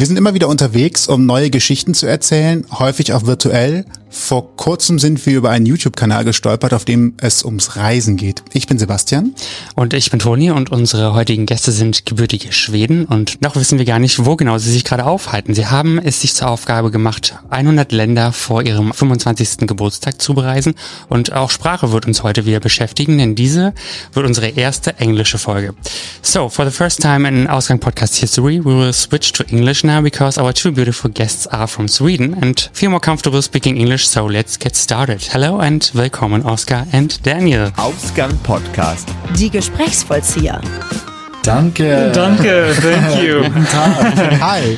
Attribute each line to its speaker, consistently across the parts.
Speaker 1: Wir sind immer wieder unterwegs, um neue Geschichten zu erzählen, häufig auch virtuell. Vor kurzem sind wir über einen YouTube-Kanal gestolpert, auf dem es ums Reisen geht. Ich bin Sebastian.
Speaker 2: Und ich bin Toni und unsere heutigen Gäste sind gebürtige Schweden und noch wissen wir gar nicht, wo genau sie sich gerade aufhalten. Sie haben es sich zur Aufgabe gemacht, 100 Länder vor ihrem 25. Geburtstag zu bereisen und auch Sprache wird uns heute wieder beschäftigen, denn diese wird unsere erste englische Folge. So, for the first time in Ausgang Podcast History, we will switch to English now because our two beautiful guests are from Sweden and feel more comfortable speaking English, so let's get started. Hello and willkommen Oscar and Daniel.
Speaker 3: Ausgang Podcast.
Speaker 4: Die Gesprächsvollzieher.
Speaker 5: Danke.
Speaker 6: Danke, thank you.
Speaker 1: Hi.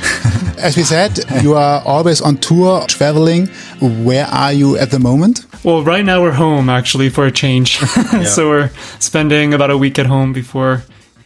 Speaker 1: As we said, you are always on tour, traveling. Where are you at the moment?
Speaker 6: Well, right now we're home actually for a change. so we're spending about a week at home before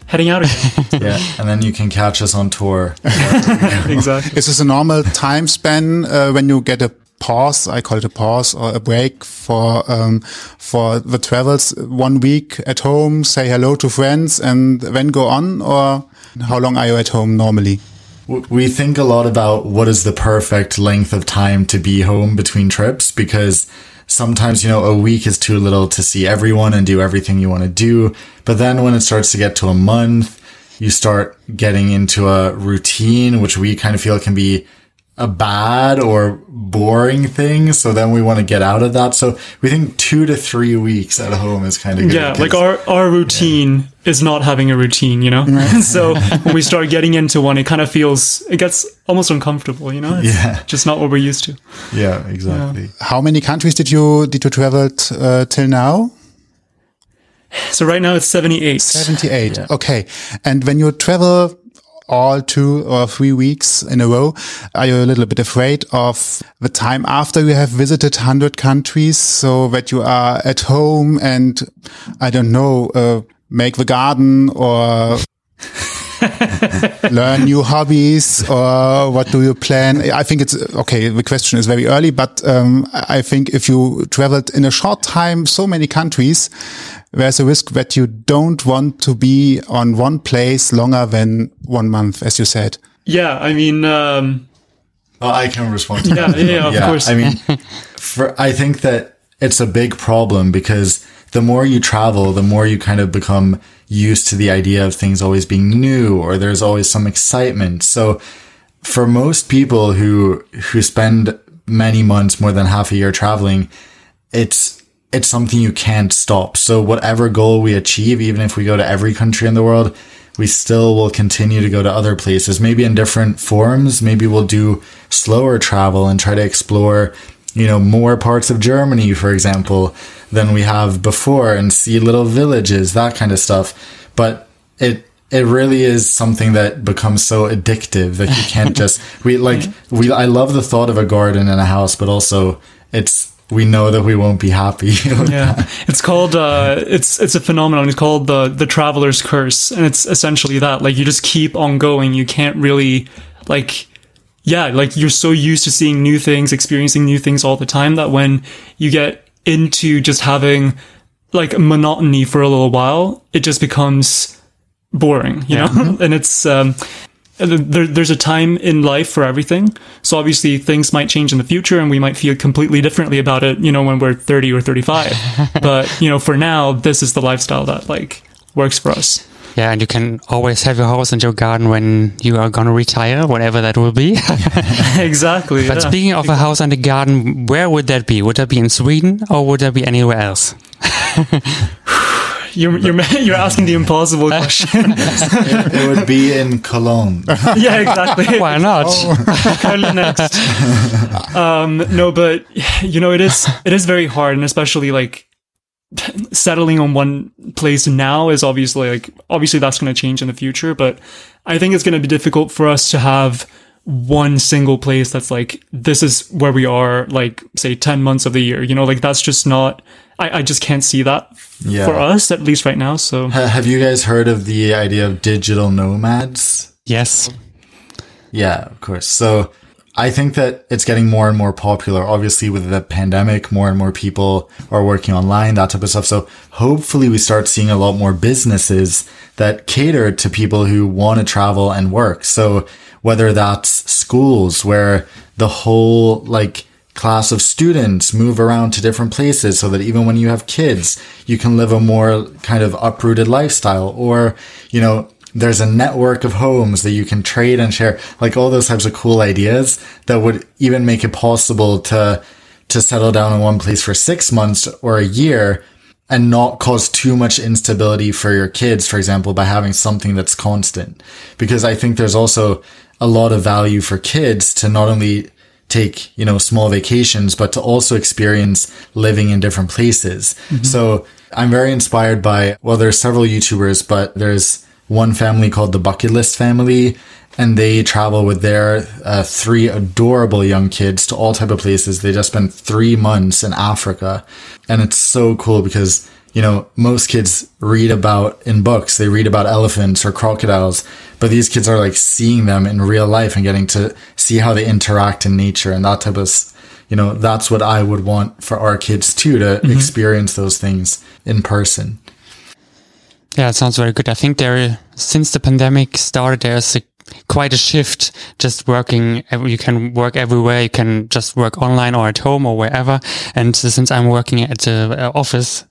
Speaker 6: heading out again.
Speaker 5: yeah, and then you can catch us on tour.
Speaker 6: exactly.
Speaker 1: Is this a normal time span uh, when you get a pause? I call it a pause or a break for um, for the travels. One week at home, say hello to friends, and then go on. Or how long are you at home normally?
Speaker 5: We think a lot about what is the perfect length of time to be home between trips because sometimes, you know, a week is too little to see everyone and do everything you want to do. But then when it starts to get to a month, you start getting into a routine, which we kind of feel can be a bad or boring thing. So then we want to get out of that. So we think two to three weeks at home is kind of good.
Speaker 6: Yeah, like our, our routine yeah. is not having a routine, you know? so when we start getting into one, it kind of feels, it gets almost uncomfortable, you know? It's
Speaker 5: yeah.
Speaker 6: just not what we're used to.
Speaker 5: Yeah, exactly. Yeah.
Speaker 1: How many countries did you, did you travel uh, till now?
Speaker 6: So right now it's 78.
Speaker 1: 78. Yeah. Okay. And when you travel all two or three weeks in a row, are you a little bit afraid of the time after you have visited 100 countries so that you are at home and I don't know, uh, make the garden or learn new hobbies or what do you plan? I think it's okay. The question is very early, but um, I think if you traveled in a short time, so many countries, there's a risk that you don't want to be on one place longer than one month, as you said.
Speaker 6: Yeah, I mean, um,
Speaker 5: well, I can respond.
Speaker 6: yeah, yeah, yeah, of
Speaker 5: yeah,
Speaker 6: course.
Speaker 5: I mean, for I think that it's a big problem because the more you travel, the more you kind of become used to the idea of things always being new or there's always some excitement. So for most people who who spend many months, more than half a year traveling, it's it's something you can't stop. So whatever goal we achieve, even if we go to every country in the world, we still will continue to go to other places, maybe in different forms. Maybe we'll do slower travel and try to explore, you know, more parts of Germany, for example, than we have before and see little villages, that kind of stuff. But it, it really is something that becomes so addictive that you can't just, we like, we, I love the thought of a garden and a house, but also it's, we know that we won't be happy.
Speaker 6: yeah, it's called uh, it's it's a phenomenon. It's called the the traveler's curse, and it's essentially that. Like you just keep on going. You can't really like. Yeah, like you're so used to seeing new things, experiencing new things all the time that when you get into just having like monotony for a little while, it just becomes boring, you
Speaker 1: Yeah.
Speaker 6: know? and it's, um, there, there's a time in life for everything. So obviously things might change in the future and we might feel completely differently about it, you know, when we're 30 or 35. but, you know, for now, this is the lifestyle that like works for us.
Speaker 2: Yeah, and you can always have your house and your garden when you are gonna retire, whatever that will be.
Speaker 6: exactly.
Speaker 2: but
Speaker 6: yeah.
Speaker 2: speaking of a house and a garden, where would that be? Would that be in Sweden or would that be anywhere else?
Speaker 6: You're, you're, you're asking the impossible question.
Speaker 5: it, it would be in Cologne.
Speaker 6: yeah, exactly.
Speaker 2: Why not?
Speaker 6: Currently next. Um, no, but you know, it is it is very hard, and especially like settling on one place now is obviously like obviously that's going to change in the future. But I think it's going to be difficult for us to have one single place that's like this is where we are like say 10 months of the year you know like that's just not i, I just can't see that
Speaker 5: Yeah.
Speaker 6: for us at least right now so
Speaker 5: Ha- Have you guys heard of the idea of digital nomads?
Speaker 2: Yes.
Speaker 5: Yeah, of course. So I think that it's getting more and more popular. Obviously, with the pandemic, more and more people are working online, that type of stuff. So hopefully we start seeing a lot more businesses that cater to people who want to travel and work. So whether that's schools where the whole like class of students move around to different places so that even when you have kids, you can live a more kind of uprooted lifestyle or, you know, there's a network of homes that you can trade and share, like all those types of cool ideas that would even make it possible to, to settle down in one place for six months or a year and not cause too much instability for your kids, for example, by having something that's constant. Because I think there's also a lot of value for kids to not only take, you know, small vacations, but to also experience living in different places. Mm-hmm. So I'm very inspired by, well, there's several YouTubers, but there's one family called the Bucket List family, and they travel with their uh, three adorable young kids to all type of places. They just spent three months in Africa, and it's so cool because you know most kids read about in books. They read about elephants or crocodiles, but these kids are like seeing them in real life and getting to see how they interact in nature and that type of you know that's what I would want for our kids too to mm-hmm. experience those things in person.
Speaker 2: Yeah, it sounds very good. I think there, since the pandemic started, there's a, quite a shift. Just working, you can work everywhere. You can just work online or at home or wherever. And since I'm working at the uh, office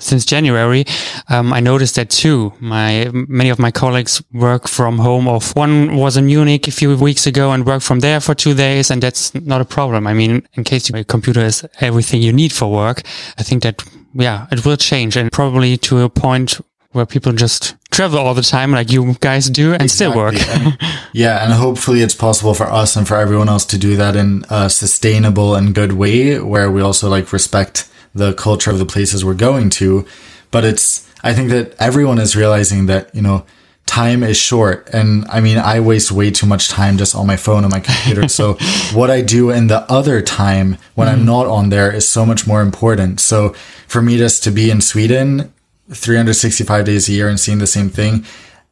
Speaker 2: since January, um, I noticed that too. My many of my colleagues work from home. Of one was in Munich a few weeks ago and worked from there for two days, and that's not a problem. I mean, in case your computer is everything you need for work, I think that yeah, it will change and probably to a point where people just travel all the time like you guys do and exactly. still work.
Speaker 5: and, yeah, and hopefully it's possible for us and for everyone else to do that in a sustainable and good way where we also like respect the culture of the places we're going to. But it's, I think that everyone is realizing that, you know, time is short. And I mean, I waste way too much time just on my phone and my computer. so what I do in the other time when mm. I'm not on there is so much more important. So for me just to be in Sweden 365 days a year and seeing the same thing,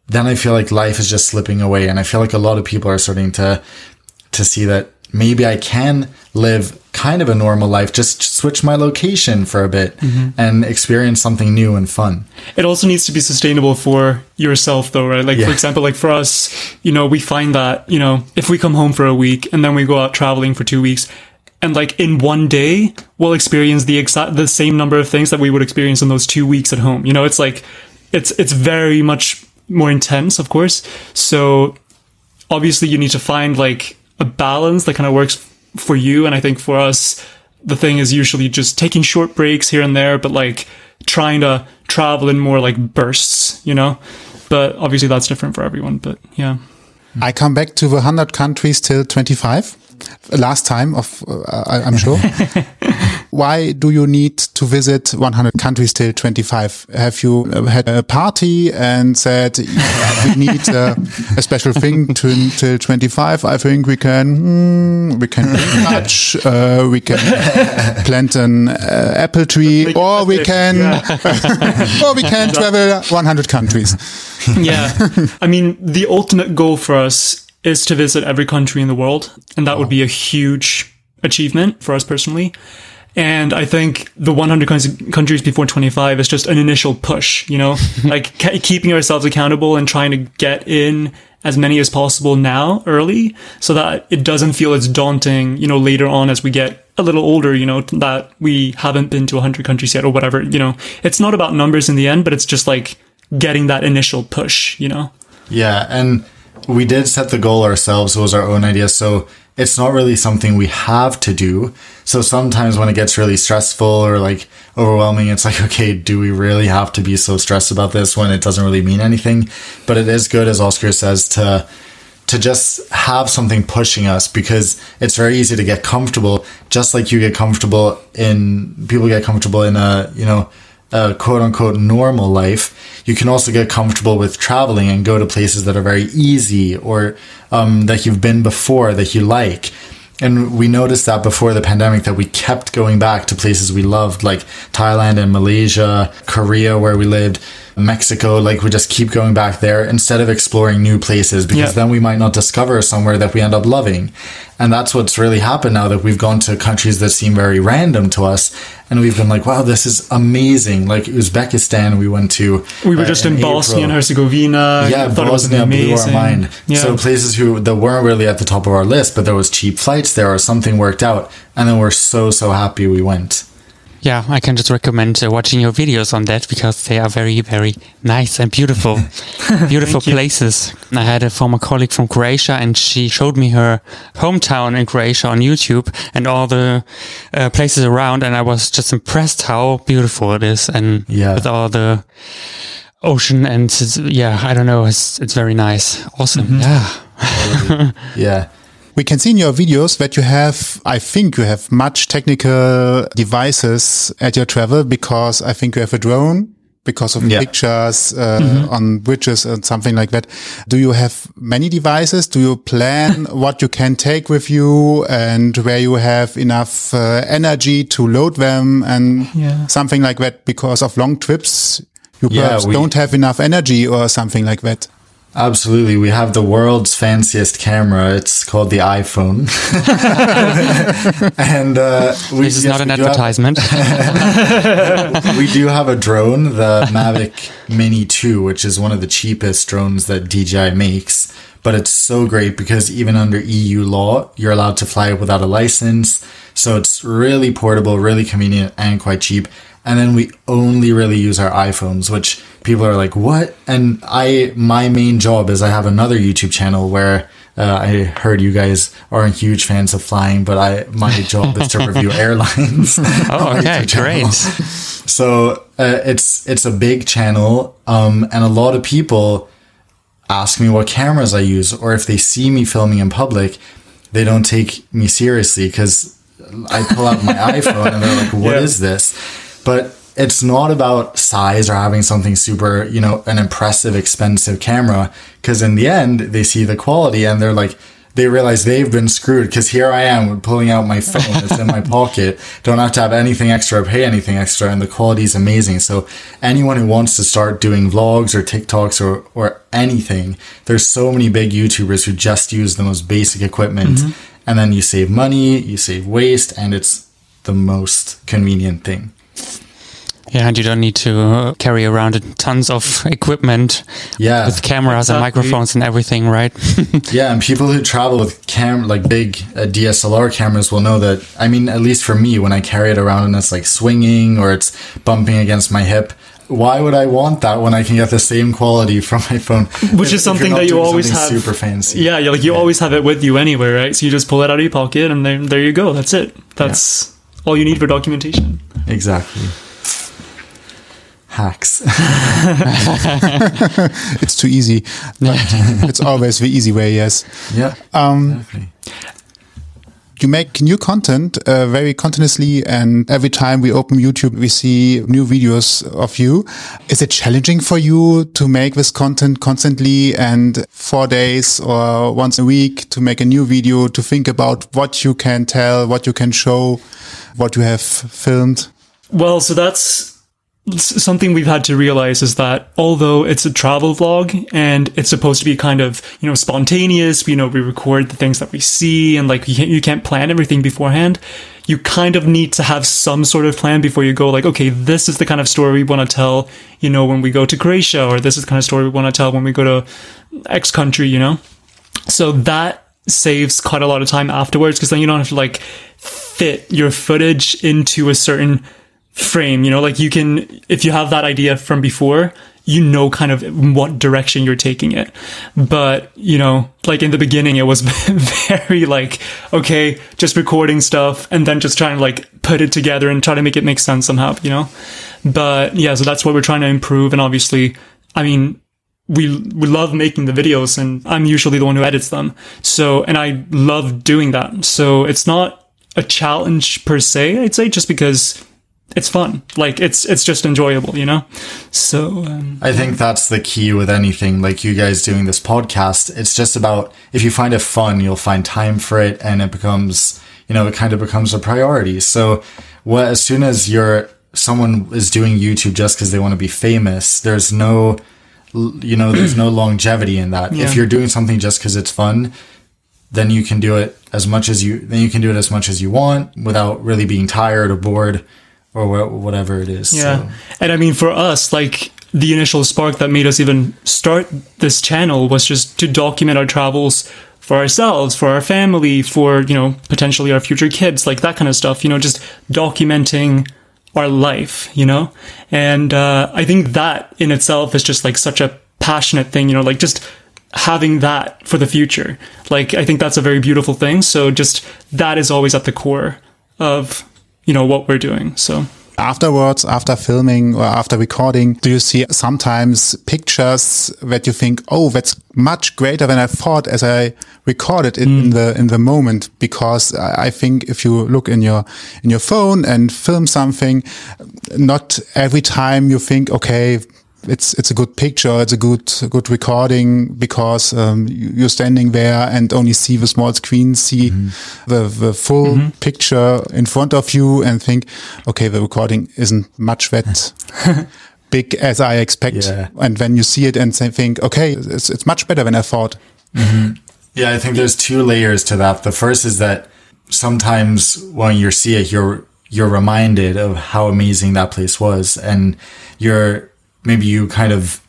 Speaker 5: then I feel like life is just slipping away. And I feel like a lot of people are starting to, to see that maybe I can live kind of a normal life, just switch my location for a bit mm-hmm. and experience something new and fun.
Speaker 6: It also needs to be sustainable for yourself though, right? Like, yeah. for example, like for us, you know, we find that, you know, if we come home for a week and then we go out traveling for two weeks, and like in one day we'll experience the exact the same number of things that we would experience in those two weeks at home you know it's like it's it's very much more intense of course so obviously you need to find like a balance that kind of works for you and i think for us. The thing is usually just taking short breaks here and there but like trying to travel in more like bursts you know? But obviously that's different for everyone but yeah.
Speaker 1: I come back to the 100 countries till 25 last time of uh, I'm sure. Why do you need to visit 100 countries till 25? Have you uh, had a party and said we need uh, a special thing to, till 25? I think we can mm, we can touch, uh, we can plant an uh, apple tree, or we can yeah. or we can travel 100 countries.
Speaker 6: yeah, I mean the ultimate goal for us is to visit every country in the world. And that wow. would be a huge achievement for us personally. And I think the 100 countries before 25 is just an initial push, you know, like keeping ourselves accountable and trying to get in as many as possible now early so that it doesn't feel as daunting, you know, later on as we get a little older, you know, that we haven't been to 100 countries yet or whatever, you know. It's not about numbers in the end, but it's just like getting that initial push, you know.
Speaker 5: Yeah, and we did set the goal ourselves. It was our own idea. So it's not really something we have to do. So sometimes when it gets really stressful or like overwhelming, it's like, okay, do we really have to be so stressed about this when it doesn't really mean anything? But it is good, as Oscar says, to to just have something pushing us because it's very easy to get comfortable, just like you get comfortable in people get comfortable in a, you know, a quote unquote normal life, you can also get comfortable with traveling and go to places that are very easy or um, that you've been before that you like. And we noticed that before the pandemic that we kept going back to places we loved, like Thailand and Malaysia, Korea, where we lived. Mexico, like we just keep going back there instead of exploring new places because
Speaker 6: Yeah.
Speaker 5: then we might not discover somewhere that we end up loving. And that's what's really happened now that we've gone to countries that seem very random to us. And we've been like, wow, this is amazing. Like Uzbekistan, we went to.
Speaker 6: We were
Speaker 5: uh,
Speaker 6: just in, Bosnia and Herzegovina.
Speaker 5: Yeah,
Speaker 6: I thought it was
Speaker 5: Bosnia blew our mind.
Speaker 6: Yeah.
Speaker 5: So places who that weren't really at the top of our list, but there was cheap flights there or something worked out, and then we're so so happy we went.
Speaker 2: Yeah, I can just recommend uh, watching your videos on that because they are very, very nice and beautiful, beautiful
Speaker 6: you.
Speaker 2: places. I had a former colleague from Croatia and she showed me her hometown in Croatia on YouTube and all the uh, places around. And I was just impressed how beautiful it is and
Speaker 5: Yeah.
Speaker 2: with all the ocean and yeah, I don't know. It's, it's very nice. Awesome. Yeah.
Speaker 5: Yeah.
Speaker 1: We can see in your videos that you have, I think you have much technical devices at your travel because I think you have a drone because of
Speaker 5: Yeah.
Speaker 1: pictures uh, on bridges and something like that. Do you have many devices? Do you plan what you can take with you and where you have enough uh, energy to load them and
Speaker 6: Yeah.
Speaker 1: something like that? Because of long trips, you
Speaker 5: Yeah,
Speaker 1: perhaps
Speaker 5: we-
Speaker 1: don't have enough energy or something like that.
Speaker 5: Absolutely. We have the world's fanciest camera. It's called the iPhone. and uh, we,
Speaker 2: This is
Speaker 5: yes,
Speaker 2: not an
Speaker 5: do have-
Speaker 2: advertisement.
Speaker 5: we do have a drone, the Mavic Mini 2, which is one of the cheapest drones that DJI makes. But it's so great because even under EU law, you're allowed to fly it without a license. So it's really portable, really convenient, and quite cheap. And then we only really use our iPhones, which people are like, what? And I, my main job is I have another YouTube channel where uh, I heard you guys aren't huge fans of flying, but I, my job is to review airlines.
Speaker 2: Oh, okay. Great.
Speaker 5: So uh, it's it's a big channel, um, and a lot of people ask me what cameras I use, or if they see me filming in public, they don't take me seriously because I pull out my iPhone and they're like, "What is
Speaker 6: Yeah.
Speaker 5: this?" But it's not about size or having something super, you know, an impressive, expensive camera. Because in the end, they see the quality and they're like, they realize they've been screwed because here I am pulling out my phone. that's in my pocket. Don't have to have anything extra or pay anything extra. And the quality is amazing. So anyone who wants to start doing vlogs or TikToks or, or anything, there's so many big YouTubers who just use the most basic equipment. Mm-hmm. And then you save money, you save waste, and it's the most convenient thing.
Speaker 2: Yeah, and you don't need to uh, carry around tons of equipment
Speaker 5: Yeah.
Speaker 2: with cameras and microphones and everything, right?
Speaker 5: Yeah, and people who travel with cam like big uh, DSLR cameras will know that. I mean, at least for me, when I carry it around and it's like swinging or it's bumping against my hip, why would I want that when I can get the same quality from my phone?
Speaker 6: Which
Speaker 5: If-
Speaker 6: is something that you always have.
Speaker 5: super fancy.
Speaker 6: Yeah, you like you always have it with you anyway, right? So you just pull it out of your pocket, and then there you go. That's it. That's all you need for documentation.
Speaker 5: exactly. Hacks.
Speaker 1: It's too easy. But it's always the easy way, yes.
Speaker 5: yeah.
Speaker 1: Um,
Speaker 5: exactly.
Speaker 1: you make new content uh, very continuously and every time we open youtube we see new videos of you is it challenging for you to make this content constantly and four days or once a week to make a new video to think about what you can tell what you can show what you have filmed
Speaker 6: Well, so that's s- something we've had to realize is that although it's a travel vlog and it's supposed to be kind of, you know, spontaneous, you know, we record the things that we see and like you can't, you can't plan everything beforehand. You kind of need to have some sort of plan before you go like, okay, this is the kind of story we want to tell, you know, when we go to Croatia or this is the kind of story we want to tell when we go to X country, you know? So that saves quite a lot of time afterwards because then you don't have to like fit your footage into a certain frame. You know, like you can, if you have that idea from before, you know kind of what direction you're taking it. But, you know, like in the beginning, it was very like, okay, just recording stuff and then just trying to like put it together and try to make it make sense somehow, you know? But yeah, so that's what we're trying to improve. And obviously, I mean, we we love making the videos and I'm usually the one who edits them. So and I love doing that. So it's not a challenge per se, I'd say, just because it's fun. Like it's it's just enjoyable, you know. So um,
Speaker 5: I think that's the key with anything like you guys doing this podcast. It's just about if you find it fun, you'll find time for it and it becomes, you know, it kind of becomes a priority. So what, as soon as you're someone is doing YouTube just because they want to be famous, there's no, you know, there's no longevity in that.
Speaker 6: Yeah.
Speaker 5: If you're doing something just because it's fun, then you can do it as much as you, then you can do it as much as you want without really being tired or bored or wha- whatever it is.
Speaker 6: Yeah.
Speaker 5: So,
Speaker 6: And I mean, for us, like the initial spark that made us even start this channel was just to document our travels for ourselves, for our family, for, you know, potentially our future kids, like that kind of stuff, you know, just documenting our life, you know? And uh, I think that in itself is just like such a passionate thing, you know, like just having that for the future. Like, I think that's a very beautiful thing. So just that is always at the core of, you know, what we're doing. So.
Speaker 1: Afterwards, after filming or after recording, do you see sometimes pictures that you think, oh, that's much greater than I thought as I recorded it in mm. the in the moment? Because I I think if you look in your in your phone and film something, not every time you think, okay, it's it's a good picture, it's a good good recording because um, you- you're standing there and only see the small screen, see mm-hmm. the the full mm-hmm. picture in front of you, and think, okay, the recording isn't much that big as I expect.
Speaker 5: Yeah.
Speaker 1: And when you see it and say, think, okay, it's it's much better than I thought. Mm-hmm.
Speaker 5: Yeah, I think there's two layers to that. The first is that sometimes when you see it, you're you're reminded of how amazing that place was, and you're maybe you kind of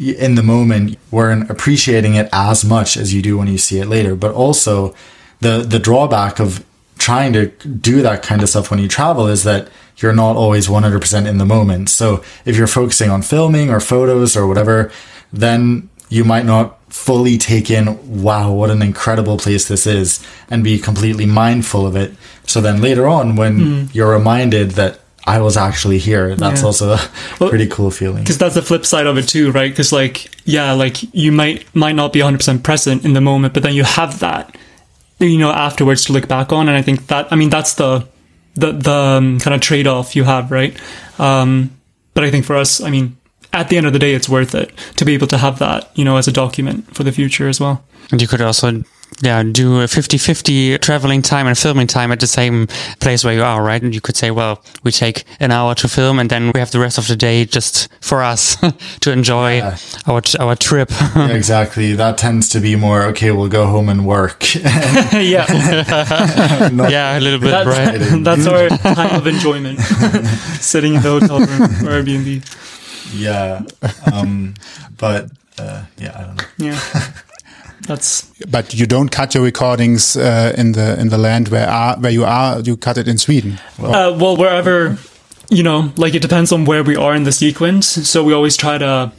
Speaker 5: in the moment weren't appreciating it as much as you do when you see it later. But also, the the drawback of trying to do that kind of stuff when you travel is that you're not always 100% in the moment. So if you're focusing on filming or photos or whatever, then you might not fully take in, wow, what an incredible place this is and be completely mindful of it. So then later on, when hmm. you're reminded that I was actually here, that's
Speaker 6: Yeah.
Speaker 5: also a
Speaker 6: Well,
Speaker 5: pretty cool feeling.
Speaker 6: because that's the flip side of it too right? Because like yeah like you might might not be 100% present in the moment but then you have that you know afterwards to look back on. And i think that i mean that's the the the um, kind of trade-off you have right? Um but i think for us i mean at the end of the day it's worth it to be able to have that you know as a document for the future as well.
Speaker 2: And you could also, yeah, do a 50-50 traveling time and filming time at the same place where you are, right? And you could say, well, we take an hour to film and then we have the rest of the day just for us to enjoy
Speaker 5: Yeah.
Speaker 2: our, our trip.
Speaker 5: Yeah, exactly. That tends to be more, okay, we'll go home and work.
Speaker 6: yeah
Speaker 2: yeah, a little bit,
Speaker 6: that's,
Speaker 2: right?
Speaker 6: that's our time of enjoyment sitting in the hotel room or airbnb
Speaker 5: Yeah. Um, but, uh, yeah, I don't know.
Speaker 6: yeah that's
Speaker 1: But you don't cut your recordings uh, in the in the land where are where you are. You cut it in Sweden.
Speaker 6: Uh, well, wherever, you know, like it depends on where we are in the sequence. So we always try to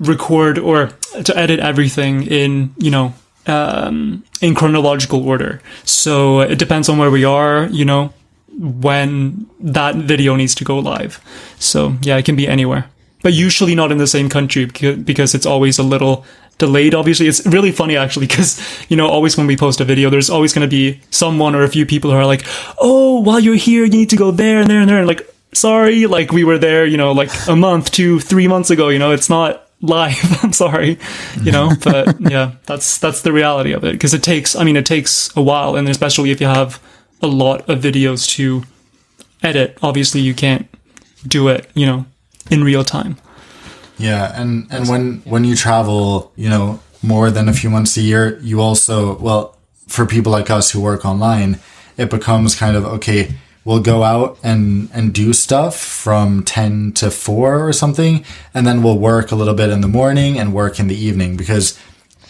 Speaker 6: record or to edit everything in, you know, um, in chronological order. So it depends on where we are, you know, when that video needs to go live. So yeah, it can be anywhere, but usually not in the same country because it's always a little delayed. Obviously, it's really funny actually because you know always when we post a video, there's always going to be someone or a few people who are like, "Oh, while you're here, you need to go there and there and there," and like, sorry, like we were there, you know, like a month, two, three months ago. You know, it's not live. I'm sorry, you know, but yeah, that's that's the reality of it because it takes. I mean, it takes a while, and especially if you have a lot of videos to edit, obviously you can't do it, you know, in real time.
Speaker 5: Yeah, and and when when you travel, you know, more than a few months a year, you also well, for people like us who work online, it becomes kind of okay, we'll go out and and do stuff from 10 to 4 or something, and then we'll work a little bit in the morning and work in the evening because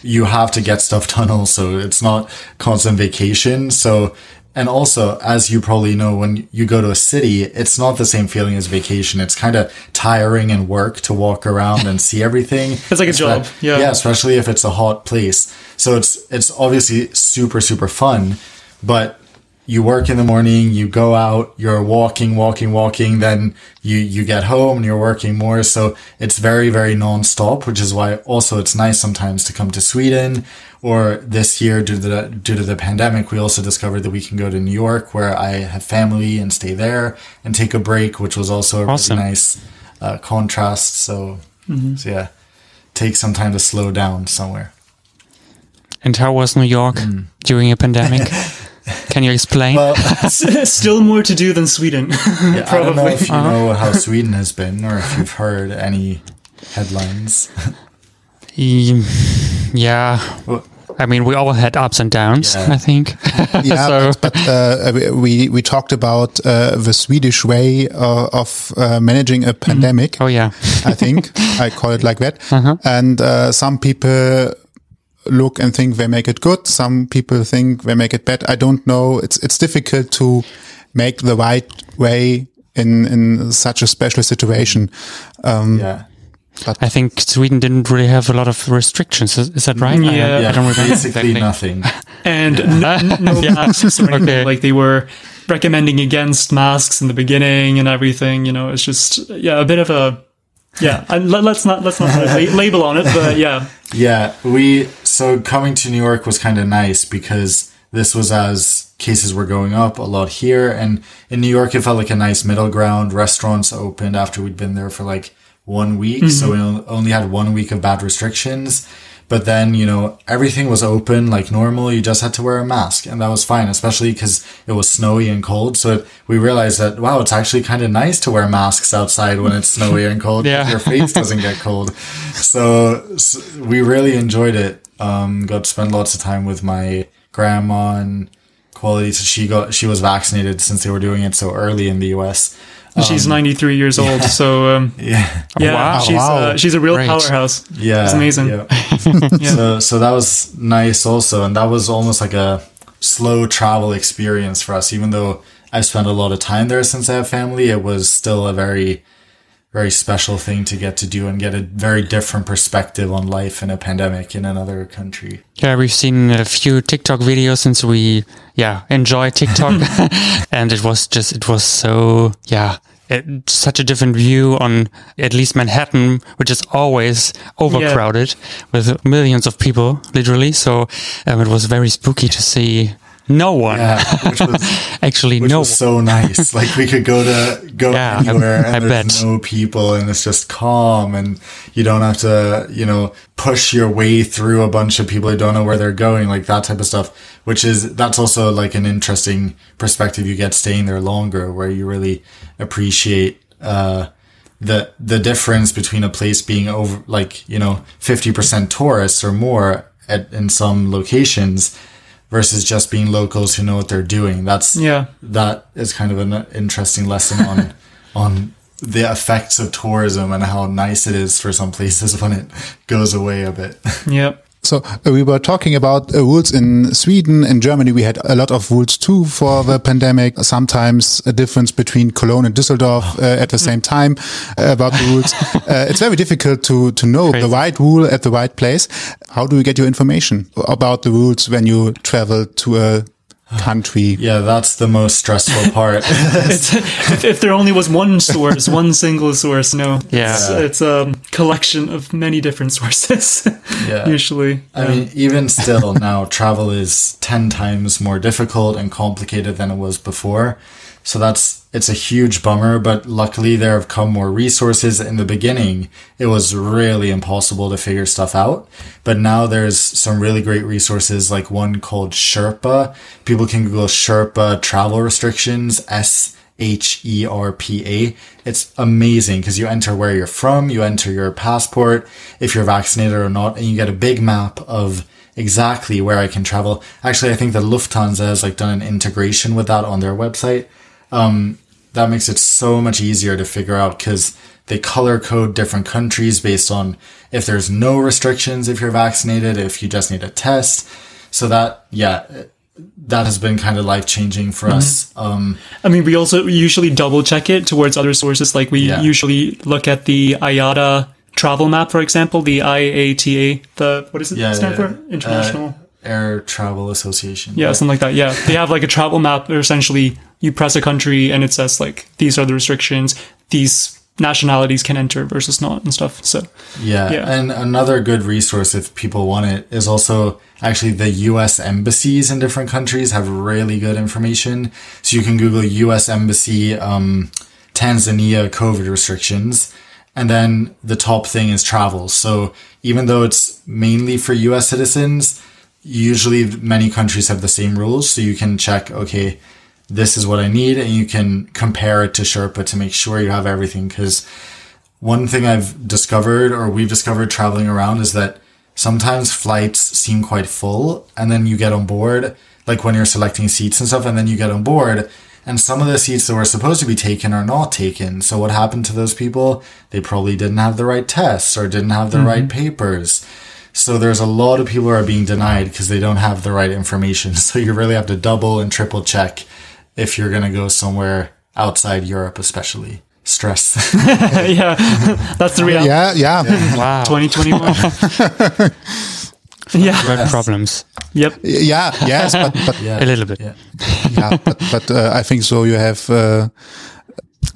Speaker 5: you have to get stuff done also. It's not constant vacation. So, and also, as you probably know, when you go to a city, it's not the same feeling as vacation. It's kind of tiring and work to walk around and see everything.
Speaker 6: It's like a job, yeah.
Speaker 5: Yeah. Especially if it's a hot place. So it's, it's obviously super, super fun, but you work in the morning, you go out, you're walking, walking, walking, then you, you get home and you're working more. So it's very, very non-stop, which is why also it's nice sometimes to come to Sweden or this year due to the, due to the pandemic, we also discovered that we can go to New York where I have family and stay there and take a break, which was also a
Speaker 2: Awesome.
Speaker 5: really nice uh, contrast. So, so yeah, take some time to slow down somewhere.
Speaker 2: And how was New York during a pandemic? Can you explain?
Speaker 5: Well,
Speaker 6: Still more to do than Sweden.
Speaker 5: yeah, I don't know if you know how Sweden has been, or if you've heard any headlines.
Speaker 2: Mm, yeah.
Speaker 5: Well-
Speaker 2: I mean, we all had ups and downs,
Speaker 5: Yeah.
Speaker 2: I think.
Speaker 1: Yeah,
Speaker 2: so,
Speaker 1: but, but uh, we we talked about uh, the Swedish way uh, of uh, managing a pandemic.
Speaker 2: oh yeah.
Speaker 1: I think I call it like that.
Speaker 2: Uh-huh.
Speaker 1: And uh, some people look and think they make it good. Some people think they make it bad. I don't know. It's it's difficult to make the right way in in such a special situation. Um,
Speaker 5: Yeah.
Speaker 2: I think Sweden didn't really have a lot of restrictions. Is, is that right? I-
Speaker 6: Yeah.
Speaker 2: I, don't remember
Speaker 5: basically
Speaker 2: exactly.
Speaker 5: nothing.
Speaker 6: and no, no
Speaker 2: Yeah.
Speaker 6: masks or anything.
Speaker 2: Okay.
Speaker 6: Like they were recommending against masks in the beginning and everything. You know, it's just yeah, a bit of a yeah. And let, let's not let's not put a la- label on it, but yeah,
Speaker 5: Yeah, we so coming to New York was kind of nice because this was as cases were going up a lot here, and in New York it felt like a nice middle ground. Restaurants opened after we'd been there for like one week, so mm-hmm. we only had one week of bad restrictions. But then, you know, everything was open like normal. You just had to wear a mask and that was fine, especially because it was snowy and cold. So we realized that, wow, it's actually kind of nice to wear masks outside when it's snowy and cold.
Speaker 2: Yeah.
Speaker 5: Your face doesn't get cold. So, so we really enjoyed it. Um, got to spend lots of time with my grandma and quality. So she got, she was vaccinated since they were doing it so early in the US.
Speaker 6: She's 93 years old, so um,
Speaker 5: Yeah.
Speaker 6: yeah,
Speaker 2: wow.
Speaker 6: she's
Speaker 1: Wow.
Speaker 6: Uh, she's a real
Speaker 2: Great.
Speaker 6: powerhouse.
Speaker 5: Yeah.
Speaker 6: It's amazing.
Speaker 5: Yeah. So so that was nice also and that was almost like a slow travel experience for us even though I spent a lot of time there since I have family it was still a very very special thing to get to do and get a very different perspective on life in a pandemic in another country.
Speaker 2: Yeah, we've seen a few TikTok videos since we, yeah, enjoy TikTok. and it was just, it was so, yeah, it, such a different view on at least Manhattan, which is always overcrowded with millions of people, literally. So um, it was very spooky to see no one.
Speaker 5: Yeah, which was
Speaker 2: Actually,
Speaker 5: which
Speaker 2: no
Speaker 5: was so nice. Like we could go to go
Speaker 2: Yeah,
Speaker 5: anywhere
Speaker 2: I-
Speaker 5: and
Speaker 2: I
Speaker 5: there's
Speaker 2: bet.
Speaker 5: no people and it's just calm and you don't have to, you know, push your way through a bunch of people who don't know where they're going, like that type of stuff. Which is that's also like an interesting perspective you get staying there longer, where you really appreciate uh the the difference between a place being over like, you know, fifty percent tourists or more at in some locations versus just being locals who know what they're doing. That's
Speaker 6: Yeah.
Speaker 5: that is kind of an interesting lesson on on the effects of tourism and how nice it is for some places when it goes away a bit.
Speaker 6: Yeah.
Speaker 1: So uh, we were talking about uh, rules in Sweden. In Germany, we had a lot of rules too for the pandemic. Sometimes a difference between Cologne and Düsseldorf uh, at the same time uh, about the rules. uh, it's very difficult to to know the right rule at the right place. How do you get your information about the rules when you travel to a country?
Speaker 5: yeah, that's the most stressful part.
Speaker 6: If, if there only was one source, one single source, no.
Speaker 2: Yeah.
Speaker 6: It's, it's a collection of many different sources.
Speaker 5: Yeah.
Speaker 6: Usually.
Speaker 5: I mean, um, even still now, travel is 10 times more difficult and complicated than it was before. So that's, it's a huge bummer, but luckily there have come more resources. In the beginning, it was really impossible to figure stuff out. But now there's some really great resources, like one called Sherpa. People can Google Sherpa travel restrictions, S H E R P A. It's amazing because you enter where you're from, you enter your passport, if you're vaccinated or not, and you get a big map of exactly where I can travel. Actually, I think the Lufthansa has like done an integration with that on their website. Um, that makes it so much easier to figure out because they color code different countries based on if there's no restrictions if you're vaccinated, if you just need a test. So that, yeah, that has been kind of life changing for us. Um,
Speaker 6: I mean, we also usually double check it towards other sources. Like we
Speaker 5: Yeah.
Speaker 6: usually look at the IATA travel map, for example, the IATA, the, what is it
Speaker 5: yeah,
Speaker 6: stand
Speaker 5: yeah.
Speaker 6: for? International.
Speaker 5: Uh, Air Travel Association.
Speaker 6: yeah, something like that. Yeah. They have like a travel map where essentially you press a country and it says like, these are the restrictions, these nationalities can enter versus not and stuff. So
Speaker 5: Yeah.
Speaker 6: Yeah.
Speaker 5: And another good resource if people want it is also actually the US embassies in different countries have really good information. So you can Google US embassy, um, Tanzania COVID restrictions. And then the top thing is travel. So even though it's mainly for US citizens, usually many countries have the same rules. So you can check, okay, this is what I need. And you can compare it to Sherpa to make sure you have everything. Cause one thing I've discovered or we've discovered traveling around is that sometimes flights seem quite full and then you get on board, like when you're selecting seats and stuff, and then you get on board and some of the seats that were supposed to be taken are not taken. So what happened to those people? They probably didn't have the right tests or didn't have the mm-hmm. right papers. So there's a lot of people who are being denied because they don't have the right information. So you really have to double and triple check if you're going to go somewhere outside Europe, especially. Stress.
Speaker 6: yeah, that's the reality.
Speaker 1: Yeah, yeah.
Speaker 6: wow. 2021.
Speaker 2: yeah. problems.
Speaker 6: Yep.
Speaker 1: Yeah. Yes, but, but
Speaker 2: yeah. a little bit.
Speaker 1: Yeah. yeah but but uh, I think so. You have. Uh,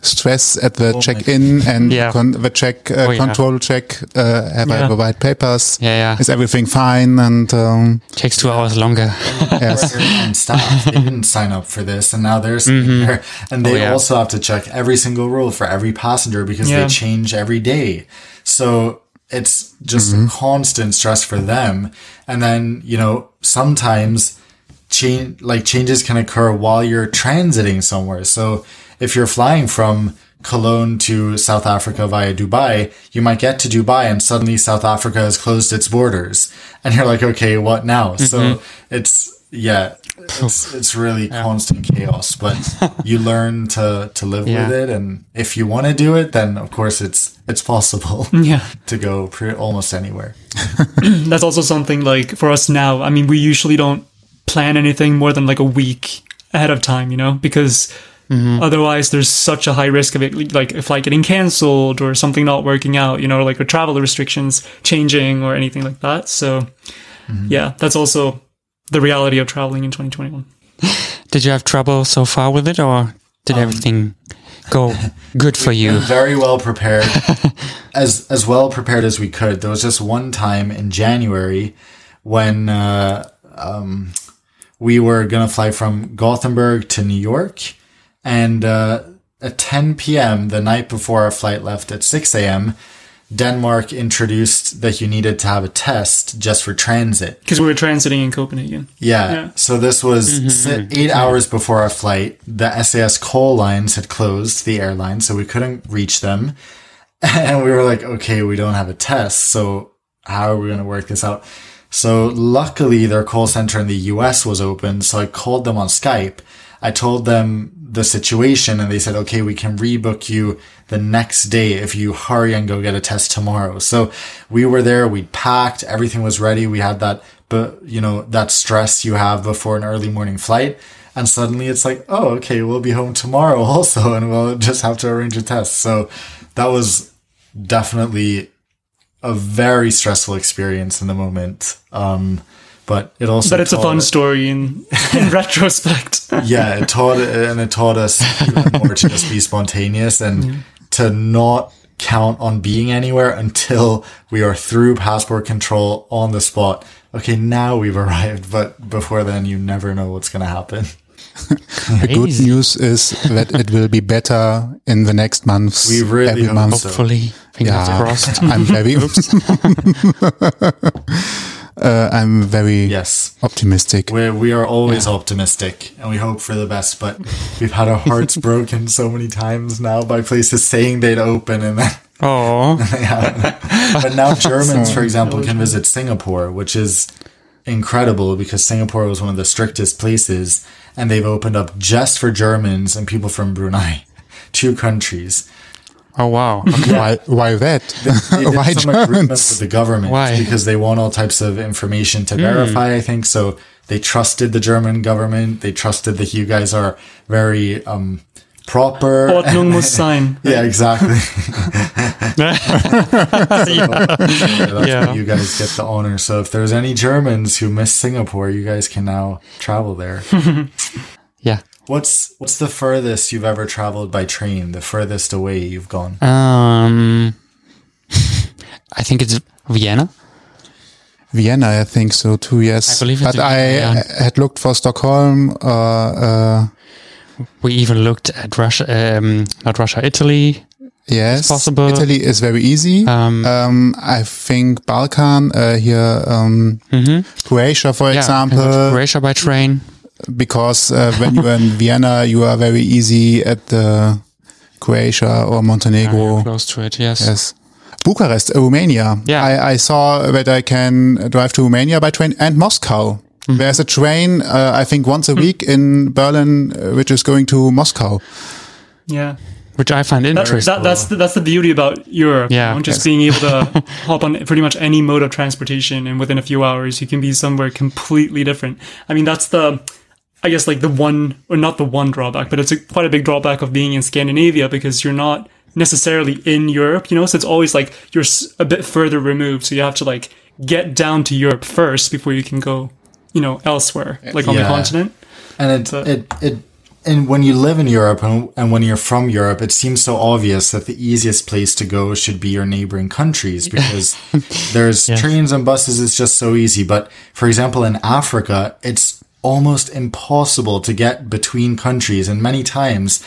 Speaker 1: stress at the oh check-in and yeah. the check uh, oh, control yeah. check. Uh, have yeah. I the right papers?
Speaker 2: Yeah, yeah.
Speaker 1: Is everything fine? And um,
Speaker 2: takes two hours longer.
Speaker 5: yes. And staff they didn't sign up for this, and now they're mm -hmm. there, and they oh, also have to check every single rule for every passenger because they change every day. So it's just mm -hmm. constant stress for them. And then, you know, sometimes change, like changes can occur while you're transiting somewhere. So if you're flying from Cologne to South Africa via Dubai, you might get to Dubai and suddenly South Africa has closed its borders. And you're like, okay, what now? Mm -hmm. So mm-hmm. it's, yeah, it's, it's really yeah. constant chaos, but you learn to, to live yeah. with it. And if you want to do it, then of course it's, it's possible
Speaker 6: yeah.
Speaker 5: to go pretty, almost anywhere.
Speaker 6: That's also something like for us now. I mean, we usually don't plan anything more than like a week ahead of time, you know, because mm-hmm. otherwise there's such a high risk of it, like a flight getting cancelled or something not working out, you know, like or travel restrictions changing or anything like that. So, mm-hmm. yeah, that's also the reality of traveling in 2021.
Speaker 2: Did you have trouble so far with it, or did um, everything go good for you?
Speaker 5: Very well prepared, as as well prepared as we could. There was just one time in January when uh, um, we were gonna fly from Gothenburg to New York, and uh, at 10 p.m. the night before our flight left at 6 a.m. Denmark introduced that you needed to have a test just for transit.
Speaker 6: Because we were transiting in Copenhagen.
Speaker 5: Yeah. yeah. So this was mm-hmm. 8 hours before our flight. The SAS call lines had closed, the airline, so we couldn't reach them. And we were like, okay, we don't have a test. So how are we going to work this out? So luckily their call center in the US was open. So I called them on Skype. I told them the situation and they said, okay, we can rebook you the next day if you hurry and go get a test tomorrow. So we were there, we packed, everything was ready. We had that, but you know, that stress you have before an early morning flight. And suddenly it's like, oh, okay, we'll be home tomorrow also, and we'll just have to arrange a test. So that was definitely a very stressful experience in the moment. Um, but it also
Speaker 6: but it's a fun story in in retrospect
Speaker 5: yeah it taught and it taught us more to just be spontaneous and yeah. to not count on being anywhere until we are through passport control on the spot okay now we've arrived but before then you never know what's going to happen
Speaker 1: the good news is that it will be better in the next months.
Speaker 5: We really every month.
Speaker 2: Hopefully, fingers yeah, crossed.
Speaker 1: I'm very. Uh, I'm very
Speaker 5: yes
Speaker 1: optimistic.
Speaker 5: we we are always yeah. optimistic and we hope for the best, but we've had our hearts broken so many times now by places saying they'd open and then.
Speaker 2: Oh.
Speaker 5: but now Germans, for example, can visit Singapore, which is incredible because Singapore was one of the strictest places and they've opened up just for Germans and people from Brunei. Two countries.
Speaker 1: Oh wow! why? Why that?
Speaker 5: They, they why some agreement with the government? Why? Because they want all types of information to mm. verify. I think so. They trusted the German government. They trusted that you guys are very um, proper.
Speaker 6: Ordnung muss sein.
Speaker 5: yeah, exactly. yeah. yeah. you guys get the honor. So if there's any Germans who miss Singapore, you guys can now travel there.
Speaker 2: yeah.
Speaker 5: What's what's the furthest you've ever traveled by train? The furthest away you've gone?
Speaker 2: Um, I think it's Vienna.
Speaker 1: Vienna, I think so too. Yes, I believe but I yeah. had looked for Stockholm. Uh, uh,
Speaker 2: we even looked at Russia, um, not Russia, Italy,
Speaker 1: Yes,
Speaker 2: possible.
Speaker 1: Italy is very easy.
Speaker 2: Um,
Speaker 1: Um, I think Balkan uh, here, um, Croatia, for
Speaker 2: yeah,
Speaker 1: example,
Speaker 2: can go to Croatia by train.
Speaker 1: Because uh, when you're in Vienna, you are very easy at the Croatia or Montenegro.
Speaker 2: You're close to it, yes.
Speaker 1: Yes. Bucharest, uh, Romania.
Speaker 2: Yeah.
Speaker 1: I, I saw that I can drive to Romania by train and Moscow.
Speaker 2: Mm-hmm.
Speaker 1: There's a train, uh, I think once a week in Berlin, uh, which is going to Moscow.
Speaker 6: Yeah.
Speaker 2: Which I find interesting.
Speaker 6: that, that's the, that's the beauty about Europe. you
Speaker 2: Yeah.
Speaker 6: know, just
Speaker 1: Yes.
Speaker 6: being able to hop on pretty much any mode of transportation, and within a few hours, you can be somewhere completely different. I mean, that's the, I guess, like the one, or not the one drawback, but it's a, quite a big drawback of being in Scandinavia because you're not necessarily in Europe, you know. So it's always like you're a bit further removed, so you have to like get down to Europe first before you can go, you know, elsewhere, like on the continent.
Speaker 5: And it,
Speaker 6: So-
Speaker 5: it, it, and when you live in Europe and, and when you're from Europe, it seems so obvious that the easiest place to go should be your neighboring countries because there's trains and buses. It's just so easy. But for example, in Africa, it's almost impossible to get between countries. And many times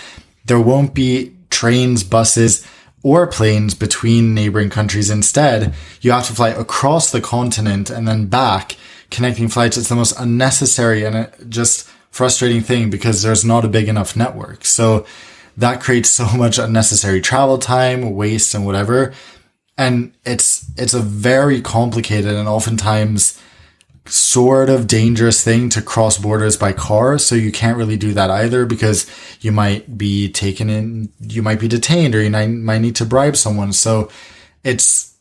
Speaker 5: there won't be trains, buses, or planes between neighboring countries. Instead, you have to fly across the continent and then back, connecting flights. It's the most unnecessary and uh, just frustrating thing because there's not a big enough network. So that creates so much unnecessary travel time, waste, and whatever. And it's it's a very complicated and oftentimes sort of dangerous thing to cross borders by car. So you can't really do that either because you might be taken in, you might be detained or you might might need to bribe someone. So it's,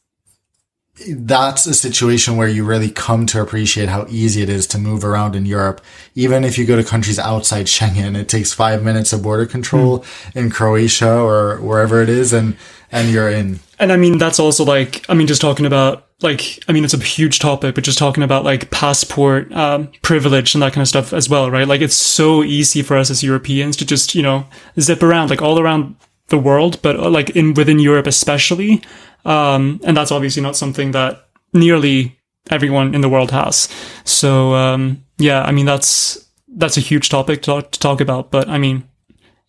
Speaker 5: that's a situation where you really come to appreciate how easy it is to move around in Europe. Even if you go to countries outside Schengen, it takes five minutes of border control hmm. in Croatia or wherever it is and, and you're in.
Speaker 6: And I mean, that's also like, I mean, just talking about like, I mean, it's a huge topic, but just talking about like passport um, privilege and that kind of stuff as well, right? Like, it's so easy for us as Europeans to just, you know, zip around like all around the world, but uh, like in within Europe especially. Um, and that's obviously not something that nearly everyone in the world has. So um, yeah, I mean, that's that's a huge topic to talk, to talk about. But I mean,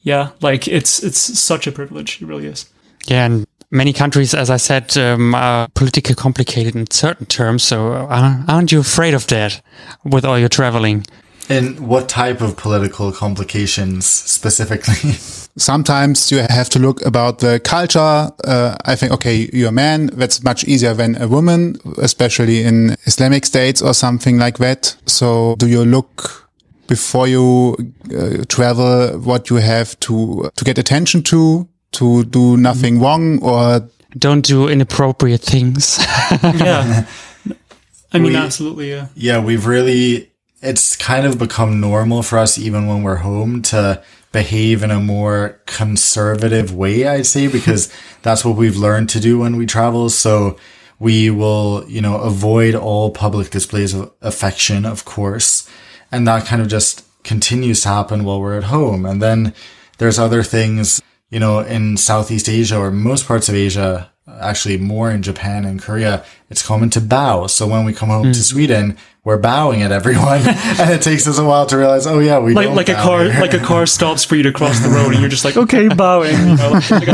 Speaker 6: yeah, like it's it's such a privilege. It really is.
Speaker 2: Yeah, and many countries, as I said, um, are politically complicated in certain terms. So uh, aren't you afraid of that with all your traveling?
Speaker 5: And what type of political complications specifically?
Speaker 1: Sometimes you have to look about the culture. Uh, I think, okay, you're a man. That's much easier than a woman, especially in Islamic states or something like that. So do you look before you uh, travel what you have to, to get attention to, to do nothing mm. wrong or
Speaker 2: Don't do inappropriate things.
Speaker 6: Yeah. I mean,
Speaker 5: We-
Speaker 6: absolutely. Yeah.
Speaker 5: yeah, we've really, it's kind of become normal for us, even when we're home, to behave in a more conservative way, I'd say, because that's what we've learned to do when we travel. So we will, you know, avoid all public displays of affection, of course. And that kind of just continues to happen while we're at home. And then there's other things, you know, in Southeast Asia or most parts of Asia, actually more in Japan and Korea, it's common to bow. So when we come home to Sweden, we're bowing at everyone, and it takes us a while to realize, oh yeah, we
Speaker 6: Like like a car
Speaker 5: here.
Speaker 6: like a car stops for you to cross the road and you're just like okay bowing you know like,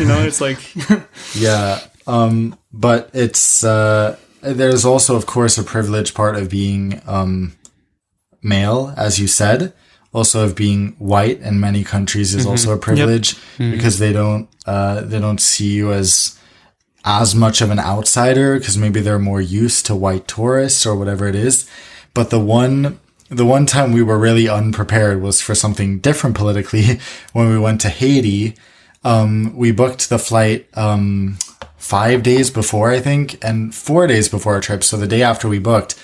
Speaker 6: you know it's like
Speaker 5: yeah. Um, but it's uh, there's also, of course, a privileged part of being um, male, as you said. Also, of being white in many countries is also a privilege because they don't uh, they don't see you as as much of an outsider because maybe they're more used to white tourists or whatever it is. But the one the one time we were really unprepared was for something different politically when we went to Haiti. Um, we booked the flight um, five days before, I think, and four days before our trip. So the day after we booked,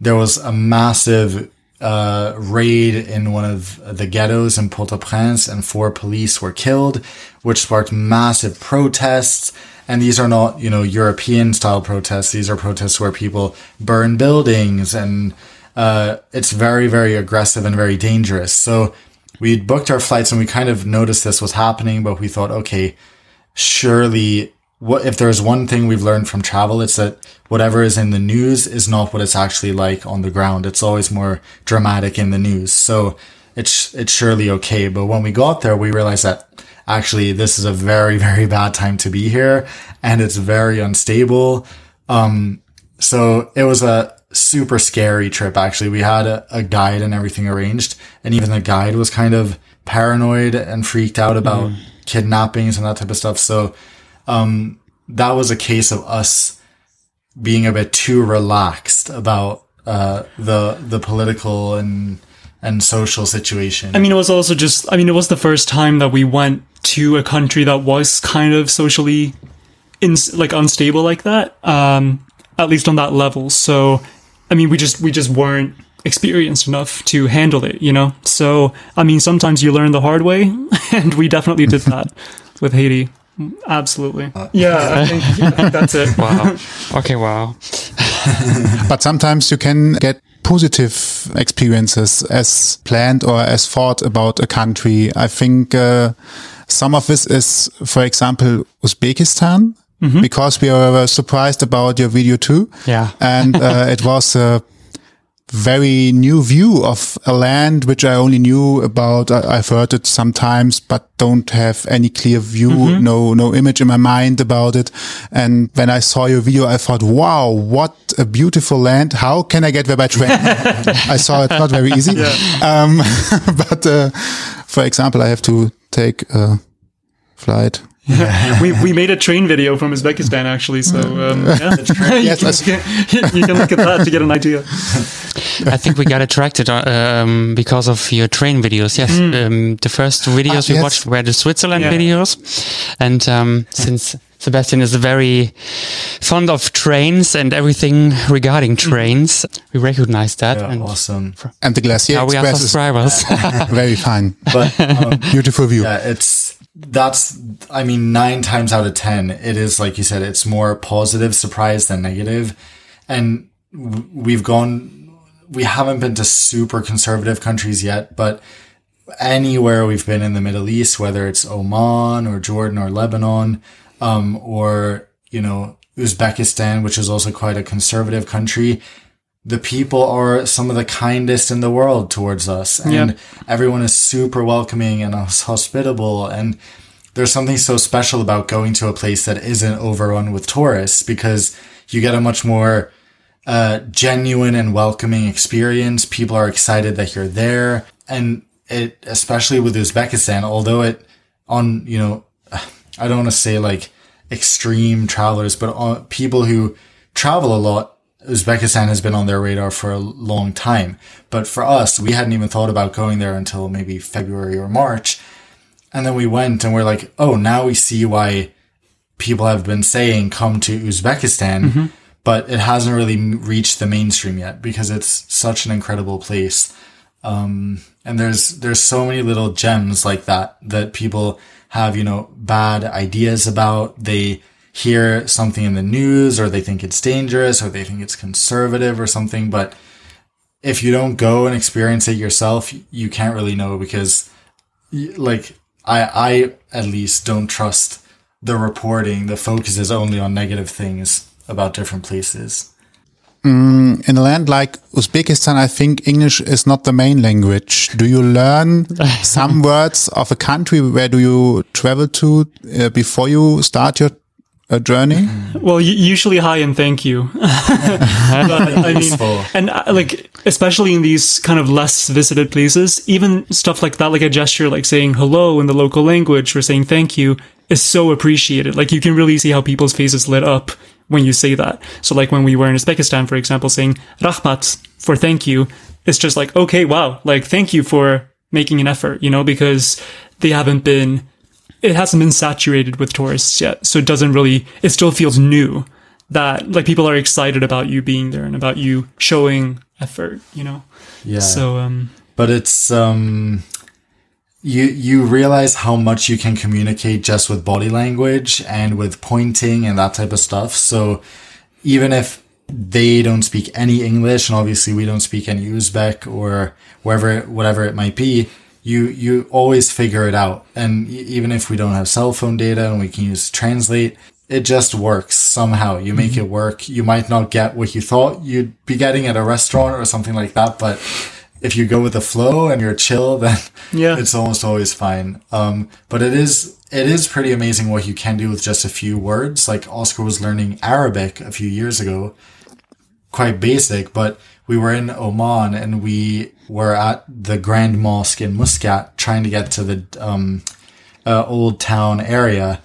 Speaker 5: there was a massive uh, raid in one of the ghettos in Port-au-Prince, and four police were killed, which sparked massive protests. And these are not, you know, European style protests. These are protests where people burn buildings and uh, it's very, very aggressive and very dangerous. So we booked our flights and we kind of noticed this was happening, but we thought, okay, surely what if there's one thing we've learned from travel, it's that whatever is in the news is not what it's actually like on the ground. It's always more dramatic in the news. So it's it's surely okay. But when we got there, we realized that actually this is a very very bad time to be here, and it's very unstable. Um, so it was a super scary trip. Actually, we had a, a guide and everything arranged, and even the guide was kind of paranoid and freaked out about mm. kidnappings and that type of stuff. So, um, that was a case of us being a bit too relaxed about uh, the the political and and social situation.
Speaker 6: I mean, it was also just. I mean, it was the first time that we went to a country that was kind of socially, in like unstable like that. Um, at least on that level. So, I mean, we just we just weren't experienced enough to handle it, you know. So, I mean, sometimes you learn the hard way, and we definitely did that with Haiti. Absolutely. Uh, yeah, I think, I think that's it.
Speaker 2: Wow. Okay, wow.
Speaker 1: but sometimes you can get positive experiences as planned or as thought about a country. I think uh, some of this is, for example, Uzbekistan. Mm -hmm. Because we were surprised about your video too.
Speaker 2: Yeah.
Speaker 1: And uh, it was a very new view of a land which I only knew about. I've heard it sometimes, but don't have any clear view, mm -hmm. no, no image in my mind about it. And when I saw your video, I thought, wow, what a beautiful land. How can I get there by train? I saw it not very easy. Yeah. Um, but, uh, for example, I have to take a flight
Speaker 6: we we made a train video from Uzbekistan actually, so um, yeah, yes, you, can, you, can, look at that to get an idea.
Speaker 2: I think we got attracted um, because of your train videos. Yes, mm. um, the first videos ah, we yes. watched were the Switzerland yeah. videos, and um, since Sebastian is very fond of trains and everything regarding mm. trains. We recognize that.
Speaker 5: Yeah, and awesome.
Speaker 1: And the Glacier
Speaker 2: now
Speaker 1: Express
Speaker 2: we are subscribers.
Speaker 1: very fine. But um, beautiful view.
Speaker 5: Yeah, it's that's i mean nine times out of ten it is like you said it's more positive surprise than negative. And we've gone we haven't been to super conservative countries yet but anywhere we've been in the middle east whether it's oman or jordan or lebanon um, or you know uzbekistan which is also quite a conservative country the people are some of the kindest in the world towards us and yep. everyone is super welcoming and hospitable and there's something so special about going to a place that isn't overrun with tourists because you get a much more uh, genuine and welcoming experience. People are excited that you're there. And it, especially with Uzbekistan, although it on, you know, I don't want to say like extreme travelers, but uh, people who travel a lot Uzbekistan has been on their radar for a long time. But for us, we hadn't even thought about going there until maybe February or March. And then we went and we're like, oh, now we see why people have been saying come to Uzbekistan, mm-hmm. but it hasn't really reached the mainstream yet because it's such an incredible place. Um, and there's, there's so many little gems like that that people have, you know, bad ideas about. They, hear something in the news or they think it's dangerous or they think it's conservative or something. But if you don't go and experience it yourself, you can't really know because like I, I at least don't trust the reporting. The focus is only on negative things about different places.
Speaker 1: Mm, in a land like Uzbekistan, I think English is not the main language. Do you learn some words of a country? Where do you travel to uh, before you start your a journey?
Speaker 6: Well, usually hi and thank you. but, I mean, and uh, like, especially in these kind of less visited places, even stuff like that, like a gesture like saying hello in the local language or saying thank you is so appreciated. Like, you can really see how people's faces lit up when you say that. So, like, when we were in Uzbekistan, for example, saying rahmat for thank you, it's just like, okay, wow, like, thank you for making an effort, you know, because they haven't been it hasn't been saturated with tourists yet. So it doesn't really, it still feels new that like people are excited about you being there and about you showing effort, you know?
Speaker 5: Yeah.
Speaker 6: So, um,
Speaker 5: but it's, um, you, you realize how much you can communicate just with body language and with pointing and that type of stuff. So even if they don't speak any English and obviously we don't speak any Uzbek or wherever, whatever it might be, you you always figure it out. And even if we don't have cell phone data and we can use translate, it just works somehow. You make mm-hmm. it work. You might not get what you thought you'd be getting at a restaurant or something like that, but if you go with the flow and you're chill, then
Speaker 6: Yeah.
Speaker 5: it's almost always fine. Um, but it is, it is pretty amazing what you can do with just a few words. Like Oscar was learning Arabic a few years ago, quite basic, but we were in Oman and we were at the Grand Mosque in Muscat trying to get to the, um, uh, old town area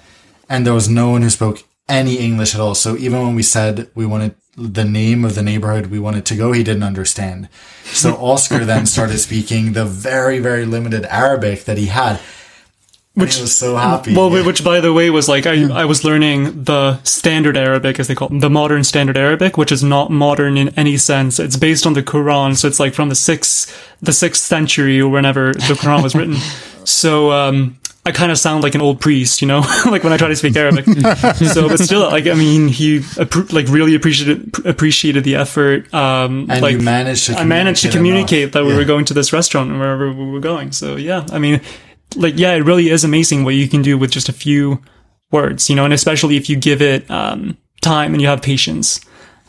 Speaker 5: and there was no one who spoke any English at all. So even when we said we wanted the name of the neighborhood we wanted to go, he didn't understand. So Oscar then started speaking the very, very limited Arabic that he had. Which was so happy.
Speaker 6: Well, which by the way was like I, I was learning the standard Arabic as they call it, the modern standard Arabic, which is not modern in any sense. It's based on the Quran, so it's like from the sixth the sixth century or whenever the Quran was written. So um, I kind of sound like an old priest, you know, like when I try to speak Arabic. so, but still, like I mean, he appro- like really appreciated appreciated the effort. Um,
Speaker 5: and
Speaker 6: like
Speaker 5: managed to
Speaker 6: I managed to communicate
Speaker 5: enough.
Speaker 6: that we
Speaker 5: Yeah.
Speaker 6: were going to this restaurant and wherever we were going. So yeah, I mean, like yeah, it really is amazing what you can do with just a few words, you know, and especially if you give it um, time and you have patience,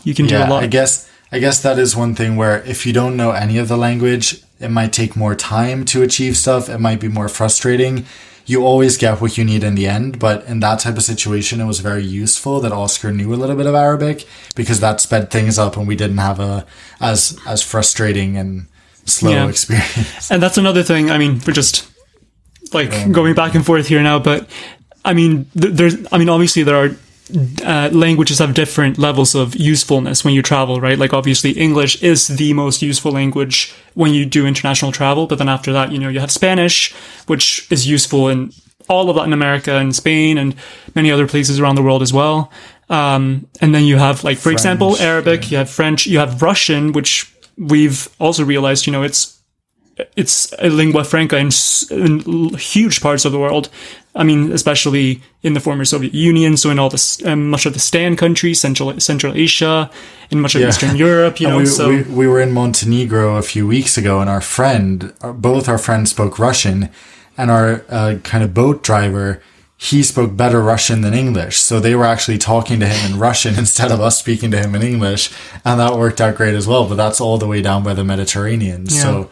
Speaker 6: you can do a lot.
Speaker 5: I guess I guess that is one thing where if you don't know any of the language, it might take more time to achieve stuff. It might be more frustrating. You always get what you need in the end, but in that type of situation, it was very useful that Oscar knew a little bit of Arabic because that sped things up, and we didn't have a as as frustrating and slow
Speaker 6: Yeah.
Speaker 5: experience.
Speaker 6: And that's another thing. I mean, we're just like going back and forth here now, but I mean, th- there's, I mean, obviously there are uh, languages have different levels of usefulness when you travel, right? Like obviously English is the most useful language when you do international travel, but then after that, you know, you have Spanish, which is useful in all of Latin America and Spain and many other places around the world as well. Um, and then you have like, for example, Arabic, you have French, you have Russian, which we've also realized, you know, it's it's a lingua franca in, in huge parts of the world. I mean, especially in the former Soviet Union, so in all this, um, much of the Stan countries, Central Central Asia, in much of
Speaker 5: Yeah.
Speaker 6: Eastern Europe, you know.
Speaker 5: we,
Speaker 6: so
Speaker 5: we, we were in Montenegro a few weeks ago, and our friend, both our friends spoke Russian, and our uh, kind of boat driver, he spoke better Russian than English. So they were actually talking to him in Russian instead of us speaking to him in English, and that worked out great as well. But that's all the way down by the Mediterranean. So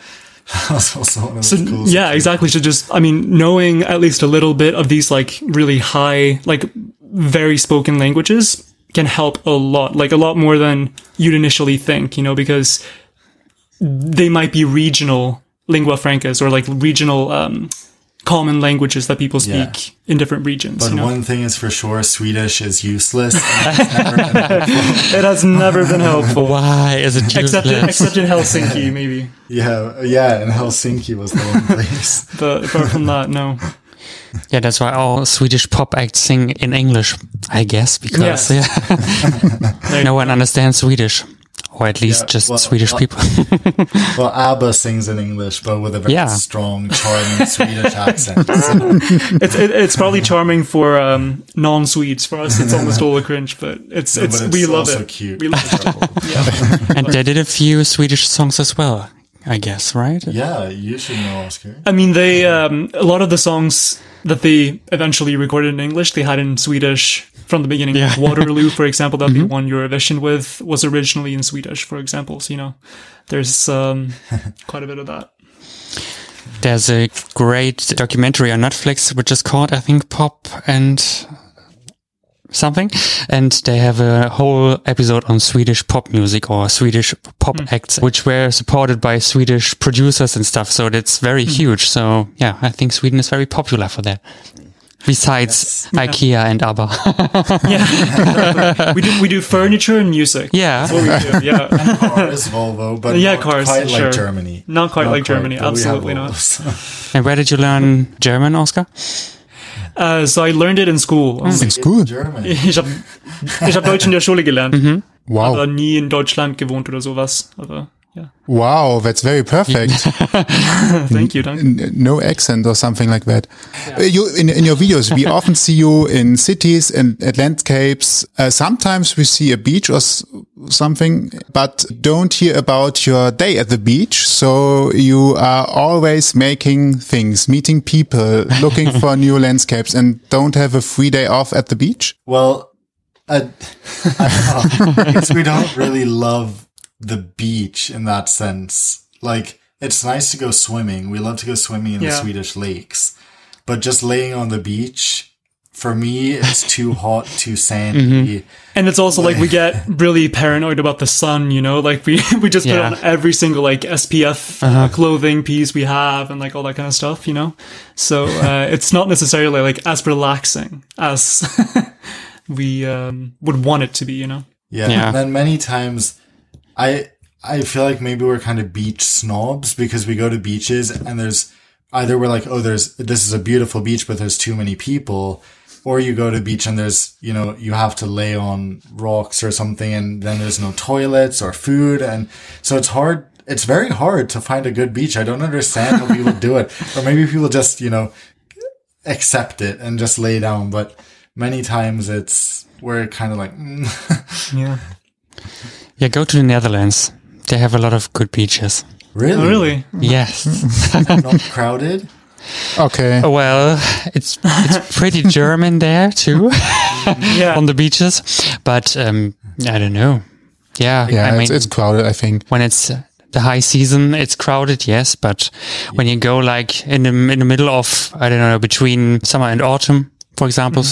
Speaker 5: that was also one of
Speaker 6: So, yeah, exactly. So just, I mean, knowing at least a little bit of these like really high, like very spoken languages can help a lot, like a lot more than you'd initially think, you know, because they might be regional lingua francas or like regional, um, common languages that people speak
Speaker 5: Yeah.
Speaker 6: in different regions,
Speaker 5: But
Speaker 6: you know.
Speaker 5: one thing is for sure, Swedish is useless. It's never been-
Speaker 6: it has never been helpful.
Speaker 2: Why is it
Speaker 6: Except in, except in Helsinki, maybe.
Speaker 5: yeah, yeah, and Helsinki was the one place.
Speaker 6: But apart from that, no.
Speaker 2: Yeah, that's why all Swedish pop acts sing in English, I guess, because
Speaker 6: Yes.
Speaker 2: yeah, no one understands Swedish, or at least
Speaker 5: Yeah,
Speaker 2: just
Speaker 5: well,
Speaker 2: Swedish
Speaker 5: uh,
Speaker 2: people.
Speaker 5: Well, ABBA sings in English, but with a very
Speaker 2: Yeah.
Speaker 5: strong, charming Swedish accent. So,
Speaker 6: It's it, it's probably charming for um, non-Swedes. For us, it's almost all a cringe, but it's
Speaker 5: but
Speaker 6: it's,
Speaker 5: it's
Speaker 6: we love
Speaker 5: also
Speaker 6: it.
Speaker 5: cute.
Speaker 6: We love it.
Speaker 2: and they did a few Swedish songs as well, I guess, right?
Speaker 5: yeah, you should know Oscar.
Speaker 6: I mean, they um, a lot of the songs that they eventually recorded in English, they had in Swedish from the beginning.
Speaker 2: Yeah.
Speaker 6: Waterloo, for example, that we won Eurovision with, was originally in Swedish. For example, so you know, there's um, quite a bit of that.
Speaker 2: There's a great documentary on Netflix which is called, I think, Pop and something. And they have a whole episode on Swedish pop music or Swedish pop hmm. acts, which were supported by Swedish producers and stuff. So that's very hmm. huge. So yeah, I think Sweden is very popular for that. Besides IKEA and ABBA.
Speaker 6: Yeah, we do we do furniture and music.
Speaker 2: yeah.
Speaker 6: That's what we do. Yeah.
Speaker 5: Cars, Volvo, but
Speaker 6: Yeah,
Speaker 5: not
Speaker 6: cars,
Speaker 5: quite
Speaker 6: sure.
Speaker 5: like Germany.
Speaker 6: Not quite like Germany,
Speaker 5: but we have
Speaker 6: absolutely not.
Speaker 2: And where did you learn German, Oscar?
Speaker 6: Uh, so I learned it in school.
Speaker 1: In school.
Speaker 5: Germany.
Speaker 6: Ich habe ich hab Deutsch in der Schule gelernt,
Speaker 1: Wow.
Speaker 6: aber nie in Deutschland gewohnt oder sowas. Aber ja,
Speaker 1: Wow, that's very perfect.
Speaker 6: thank you, danke.
Speaker 1: No accent or something like that. Uh, You in in your videos, we often see you in cities and at landscapes. Uh, sometimes we see a beach or s- something, but don't hear about your day at the beach. So you are always making things, meeting people, looking for new landscapes, and don't have a free day off at the beach.
Speaker 5: Well, uh, I guess we don't really love the beach in that sense. Like it's nice to go swimming. We love to go swimming in the Swedish lakes, but just laying on the beach for me, it's too hot, too sandy.
Speaker 6: And it's also like we get really paranoid about the sun, you know, like we, we just
Speaker 2: Yeah.
Speaker 6: put on every single like SPF uh clothing piece we have and like all that kind of stuff, you know? So, uh, it's not necessarily like as relaxing as we, um, would want it to be, you know?
Speaker 5: Yeah.
Speaker 2: Yeah.
Speaker 5: And then many times I I feel like maybe we're kind of beach snobs because we go to beaches and there's either we're like, oh, there's this is a beautiful beach, but there's too many people. Or you go to beach and there's, you know, you have to lay on rocks or something and then there's no toilets or food. And so it's hard. It's very hard to find a good beach. I don't understand how people do it. Or maybe people just, you know, accept it and just lay down. But many times it's, we're kind of like, mm.
Speaker 6: Yeah.
Speaker 2: Yeah, go to the Netherlands. They have a lot of good beaches.
Speaker 5: really?
Speaker 6: Oh, really?
Speaker 2: Yes.
Speaker 5: not crowded.
Speaker 1: Okay.
Speaker 2: well, it's it's pretty German there too
Speaker 6: Yeah.
Speaker 2: on the beaches, but um, I don't know. Yeah,
Speaker 1: Yeah,
Speaker 2: I mean,
Speaker 1: it's, it's crowded, I think.
Speaker 2: when it's uh, the high season, it's crowded, yes. But when you go like in the in the middle of I don't know between summer and autumn, for example,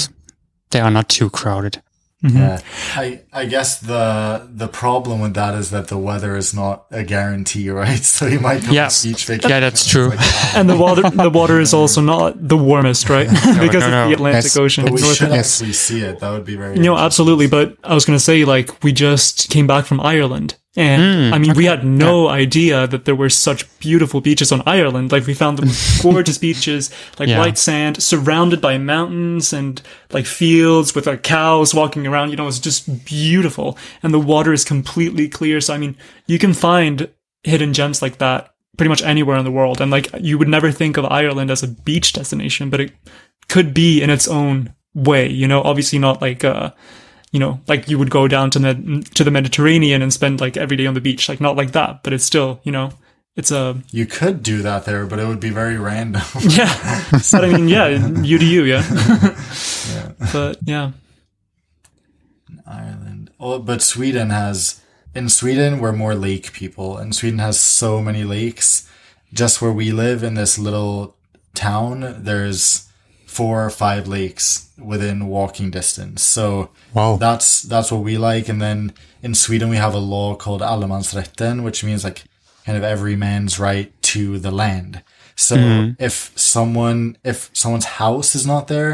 Speaker 2: they are not too crowded. Mm-hmm.
Speaker 5: Yeah. I I guess the the problem with that is that the weather is not a guarantee, right? So you might go
Speaker 2: Yeah.
Speaker 5: on beach vacation.
Speaker 2: Yeah, that's true.
Speaker 6: Uh, and the water, the water is also not the warmest, right? because
Speaker 2: no, no.
Speaker 6: of the Atlantic
Speaker 1: Yes.
Speaker 6: Ocean.
Speaker 5: But we
Speaker 6: North-
Speaker 5: should
Speaker 1: Yes.
Speaker 5: actually see it. That would be very.
Speaker 6: No, absolutely. But I was going to say, like, we just came back from Ireland. And I mean, we had no idea that there were such beautiful beaches on Ireland. Like, we found the most gorgeous beaches, like
Speaker 2: Yeah.
Speaker 6: white sand, surrounded by mountains and like fields with like cows walking around. You know, it's just beautiful. And the water is completely clear. So, I mean, you can find hidden gems like that pretty much anywhere in the world. And like, you would never think of Ireland as a beach destination, but it could be in its own way, you know, obviously not like, uh, you know, like you would go down to the, to the Mediterranean and spend like every day on the beach, like not like that, but it's still, you know, it's a,
Speaker 5: You could do that there, but it would be very random.
Speaker 6: yeah, but I mean, yeah, you to you, yeah. But yeah,
Speaker 5: Ireland. Oh, but Sweden has. In Sweden, we're more lake people, and Sweden has so many lakes. Just where we live in this little town, there's four or five lakes within walking distance. So
Speaker 1: Wow.
Speaker 5: that's that's what we like. And then in Sweden, we have a law called allemansrätten, which means like kind of every man's right to the land. So mm-hmm. if someone if someone's house is not there,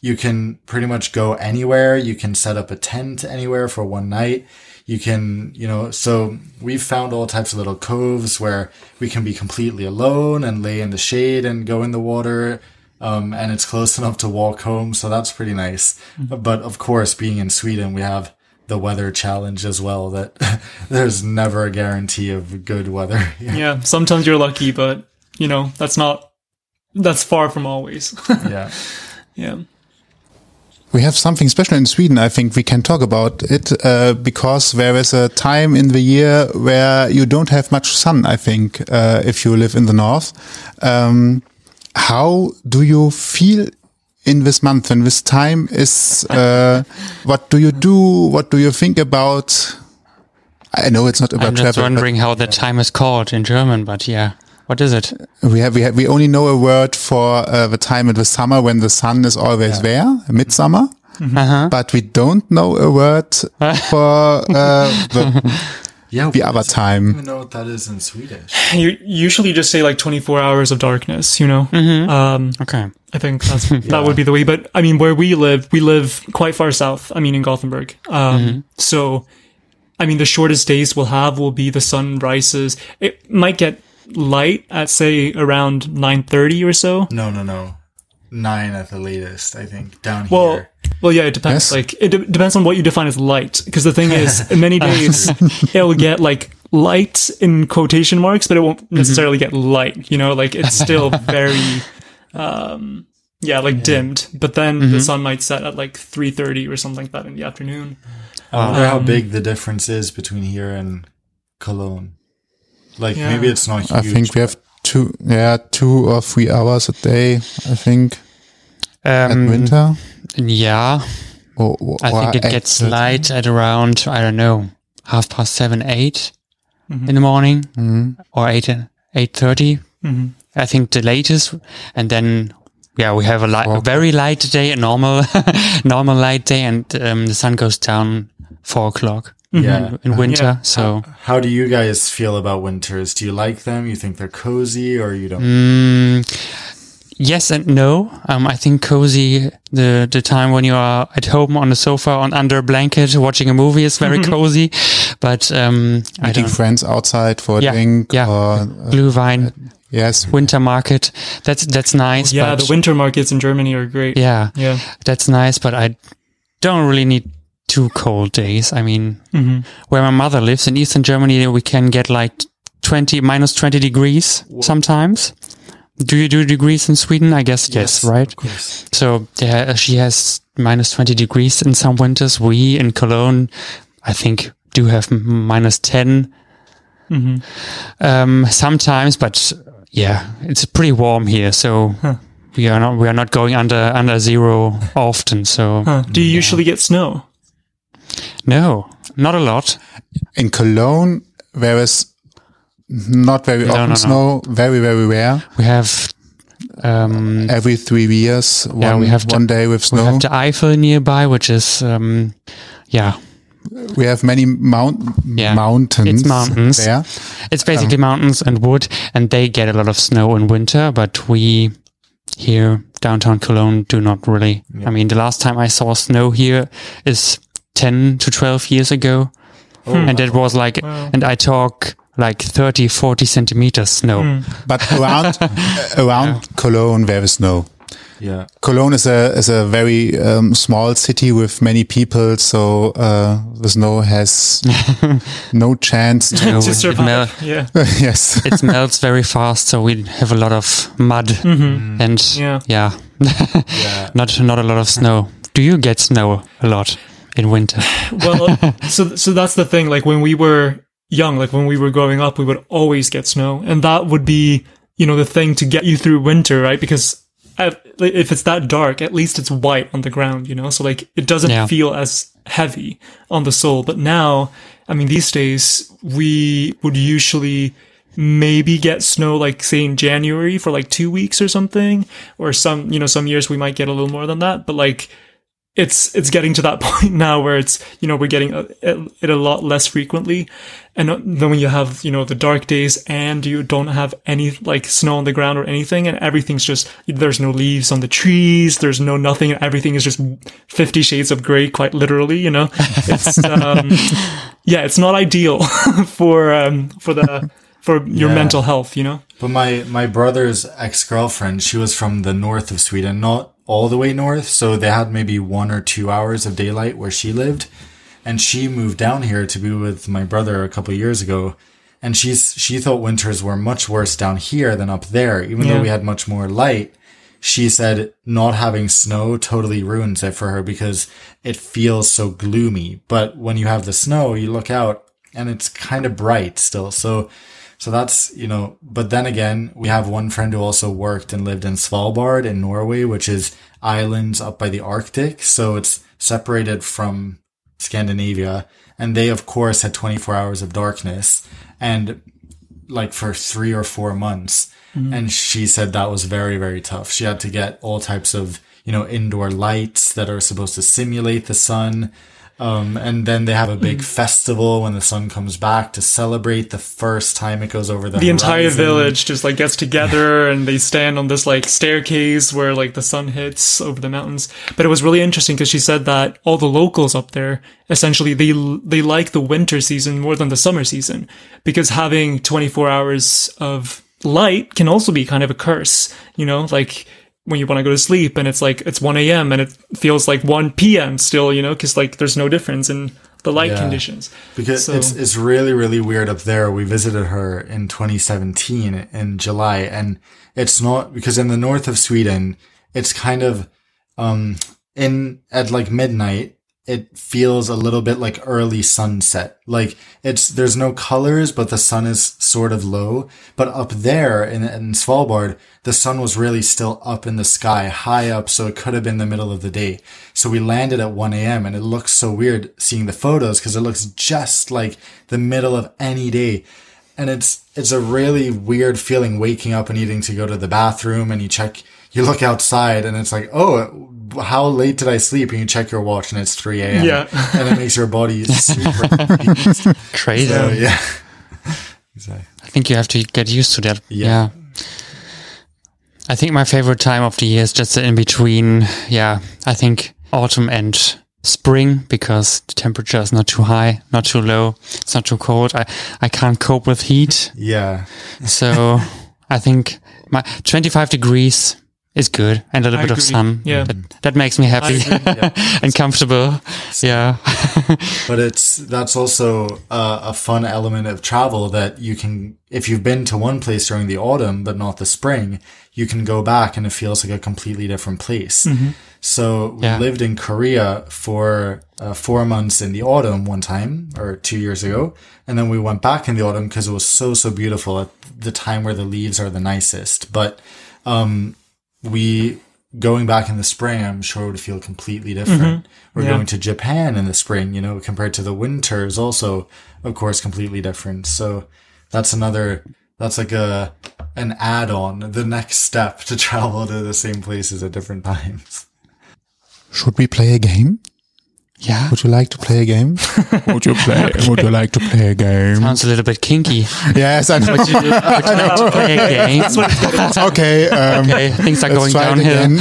Speaker 5: you can pretty much go anywhere. You can set up a tent anywhere for one night. You can, you know, so we've found all types of little coves where we can be completely alone and lay in the shade and go in the water. Um, and it's close enough to walk home. So that's pretty nice. But of course, being in Sweden, we have the weather challenge as well that there's never a guarantee of good weather.
Speaker 6: yeah, sometimes you're lucky, but you know, that's not, that's far from always.
Speaker 5: yeah.
Speaker 6: yeah.
Speaker 1: We have something special in Sweden. I think we can talk about it uh, because there is a time in the year where you don't have much sun. I think uh, if you live in the north, um, how do you feel in this month when this time is? Uh, what do you do? What do you think about? I know it's not about
Speaker 2: I'm just
Speaker 1: travel. but
Speaker 2: wondering how the time is called in German, but yeah, what is it?
Speaker 1: we have we have we only know a word for uh, the time in the summer when the sun is always there, midsummer.
Speaker 2: Uh-huh.
Speaker 1: But we don't know a word for uh, the,
Speaker 5: Yeah.
Speaker 1: the other
Speaker 5: I don't
Speaker 1: time.
Speaker 5: even know what that is in Swedish.
Speaker 6: You usually just say like 24 hours of darkness, you know? Um,
Speaker 2: Okay.
Speaker 6: I think that's, that would be the way. But I mean, where we live, we live quite far south. I mean, in Gothenburg. Um, so, I mean, the shortest days we'll have will be the sun rises. It might get light at say around 9.30 or so.
Speaker 5: No, no, no. Nine at the latest, I think. Down
Speaker 6: Well,
Speaker 5: here.
Speaker 6: Well, yeah, it depends.
Speaker 1: Yes.
Speaker 6: Like, it de- depends on what you define as light. Because the thing is, in many days, it'll get like light in quotation marks, but it won't necessarily get light. You know, like it's still very, um, yeah, like dimmed. But then the sun might set at like three thirty or something like that in the afternoon.
Speaker 5: I wonder how
Speaker 6: um,
Speaker 5: big the difference is between here and Cologne. Like
Speaker 6: Yeah.
Speaker 5: maybe it's not huge.
Speaker 1: I think we have two, yeah, two or three hours a day. I think at
Speaker 2: Um,
Speaker 1: winter.
Speaker 2: Yeah,
Speaker 1: Or, or
Speaker 2: I think it gets
Speaker 1: the-
Speaker 2: light at around I don't know half past seven, eight in the morning, or eight in, 8.30, I think the latest. And then, yeah, we have a, light, a very light day, a normal, normal light day, and um, the sun goes down four o'clock
Speaker 5: Yeah.
Speaker 2: in winter.
Speaker 6: Yeah.
Speaker 2: So,
Speaker 5: How do you guys feel about winters? Do you like them? You think they're cozy or you don't?
Speaker 2: mm, yes and no. Um, I think cozy, the, the time when you are at home on the sofa on under a blanket watching a movie is very cozy. But, um, I
Speaker 1: Meeting
Speaker 2: don't,
Speaker 1: friends outside for a
Speaker 2: Yeah,
Speaker 1: drink
Speaker 2: yeah.
Speaker 1: or, uh,
Speaker 2: Glühwein,
Speaker 1: yes.
Speaker 2: winter market. That's, that's nice.
Speaker 6: Yeah,
Speaker 2: but
Speaker 6: the winter markets in Germany are great.
Speaker 2: yeah.
Speaker 6: Yeah.
Speaker 2: that's nice, but I don't really need two cold days. I mean,
Speaker 6: hmm
Speaker 2: where my mother lives in Eastern Germany, we can get like 20, minus 20 degrees sometimes. Do you do degrees in Sweden? I guess yes, right?
Speaker 5: Of course.
Speaker 2: So yeah, she has minus 20 degrees in some winters. We in Cologne, I think, do have m- minus 10
Speaker 6: hmm
Speaker 2: um, sometimes, but yeah, it's pretty warm here. So we are not, we are not going under, under zero often. So
Speaker 6: Huh. Do you usually get snow?
Speaker 2: no, not a lot.
Speaker 1: In Cologne, there is not very
Speaker 2: No,
Speaker 1: often
Speaker 2: no, no.
Speaker 1: snow, very, very rare.
Speaker 2: We have, um,
Speaker 1: Every three years, one,
Speaker 2: Yeah, we have to-
Speaker 1: one day with snow.
Speaker 2: We
Speaker 1: snow.
Speaker 2: have the Eifel nearby, which is, um, yeah,
Speaker 1: we have many mount
Speaker 2: Yeah.
Speaker 1: mountains.
Speaker 2: It's mountains.
Speaker 1: there.
Speaker 2: it's basically mountains and wood, and they get a lot of snow in winter. But we here downtown Cologne do not really. I mean, the last time I saw snow here is ten to twelve years ago, and it was like,
Speaker 6: Wow.
Speaker 2: and I talk like 30, 40 centimeters snow. Hmm.
Speaker 1: But around uh, around Cologne, there is snow.
Speaker 5: Yeah.
Speaker 1: Cologne is a is a very um, small city with many people, so uh, the snow has no chance to.
Speaker 2: No,
Speaker 6: to
Speaker 2: it
Speaker 6: survive.
Speaker 2: mel-
Speaker 6: yeah.
Speaker 1: yes,
Speaker 2: it melts very fast, so we have a lot of mud mm-hmm. mm. and
Speaker 6: Yeah.
Speaker 2: yeah,
Speaker 5: Yeah.
Speaker 2: not not a lot of snow. Do you get snow a lot in winter?
Speaker 6: well, uh, so so that's the thing. Like when we were young, like when we were growing up, we would always get snow, and that would be you know the thing to get you through winter, right? Because if it's that dark, at least it's white on the ground, you know. So like it doesn't
Speaker 2: Yeah.
Speaker 6: feel as heavy on the soul. But now, I mean, these days we would usually maybe get snow like say in January for like two weeks or something, or some you know some years we might get a little more than that. But like it's it's getting to that point now where it's you know we're getting a, it a lot less frequently. And then when you have you know the dark days and you don't have any like snow on the ground or anything and everything's just there's no leaves on the trees there's no nothing everything is just 50 shades of gray quite literally you know? It's um yeah it's not ideal for um for the for your
Speaker 5: Yeah.
Speaker 6: mental health you know
Speaker 5: But my, my brother's ex girlfriend, she was from the north of Sweden, not all the way north. So they had maybe one or two hours of daylight where she lived. And she moved down here to be with my brother a couple of years ago. And she's, she thought winters were much worse down here than up there, even
Speaker 6: Yeah.
Speaker 5: though we had much more light. She said not having snow totally ruins it for her because it feels so gloomy. But when you have the snow, you look out and it's kind of bright still. So, so that's, you know, but then again, we have one friend who also worked and lived in Svalbard in Norway, which is islands up by the Arctic. So it's separated from Scandinavia. And they, of course, had 24 hours of darkness and like for three or four months. Mm-hmm. And she said that was very, very tough. She had to get all types of, you know, indoor lights that are supposed to simulate the sun. Um, and then they have a big festival when the sun comes back to celebrate the first time it goes over the
Speaker 6: the entire village just like gets together and they stand on this like staircase where like the sun hits over the mountains. But it was really interesting because she said that all the locals up there essentially they they like the winter season more than the summer season. Because having 24 hours of light can also be kind of a curse you know? Like when you want to go to sleep and it's like it's 1 a.m and it feels like 1 p.m still you know because like there's no difference in the light
Speaker 5: Yeah.
Speaker 6: conditions
Speaker 5: Because
Speaker 6: So-
Speaker 5: it's it's really really weird up there. We visited her in 2017 in July, and it's not because in the north of Sweden, it's kind of um in at like midnight. It feels a little bit like early sunset. Like it's there's no colors, but the sun is sort of low. But up there in, in Svalbard, the sun was really still up in the sky, high up, so it could have been the middle of the day. So we landed at 1 a.m. and it looks so weird seeing the photos because it looks just like the middle of any day. and it's it's a really weird feeling waking up and needing to go to the bathroom and you check you look outside and it's like oh how late did I sleep and you check your watch and it's 3 a.m.
Speaker 6: Yeah.
Speaker 5: and it makes your body super confused.
Speaker 2: Crazy.
Speaker 5: So, yeah exactly
Speaker 2: I think you have to get used to that.
Speaker 5: Yeah.
Speaker 2: Yeah. I think my favorite time of the year is just in between. Yeah. I think autumn and spring because the temperature is not too high, not too low. It's not too cold. I, I can't cope with heat.
Speaker 5: yeah
Speaker 2: So I think my 25 degrees is good and a little
Speaker 6: I
Speaker 2: bit of
Speaker 6: agree.
Speaker 2: sun.
Speaker 6: Yeah.
Speaker 2: That, that makes me happy and comfortable. Yeah.
Speaker 5: but it's that's also uh, a fun element of travel that you can if you've been to one place during the autumn but not the spring you can go back and it feels like a completely different place so we
Speaker 2: Yeah.
Speaker 5: lived in korea for uh, four months in the autumn one time or two years ago and then we went back in the autumn because it was so so beautiful at the time where the leaves are the nicest but um we going back in the spring, I'm sure would feel completely mm-hmm. different. We're
Speaker 6: Yeah.
Speaker 5: going to Japan in the spring, you know, compared to the winter is also, of course, completely different. So that's another, that's like a, an add on, the next step to travel to the same places at different times.
Speaker 1: Should we play a game?
Speaker 2: Yeah.
Speaker 1: Would you like to play a game? would you play? Would you like to play a game?
Speaker 2: Sounds a little bit kinky.
Speaker 1: yes, I know.
Speaker 2: Would you like to play a game?
Speaker 1: okay, um,
Speaker 2: Okay, things are going downhill.
Speaker 1: again.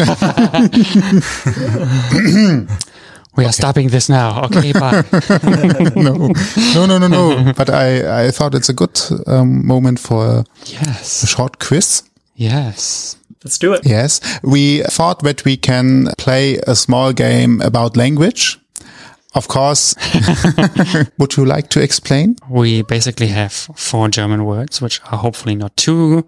Speaker 2: We are stopping this now. Okay, bye.
Speaker 1: no, no, no, no, no. But I, I thought it's a good um, moment for a
Speaker 2: yes.
Speaker 1: short quiz.
Speaker 2: Yes.
Speaker 6: Let's do it.
Speaker 1: Yes, we thought that we can play a small game about language. Of course, would you like to explain?
Speaker 2: We basically have four German words, which are hopefully not too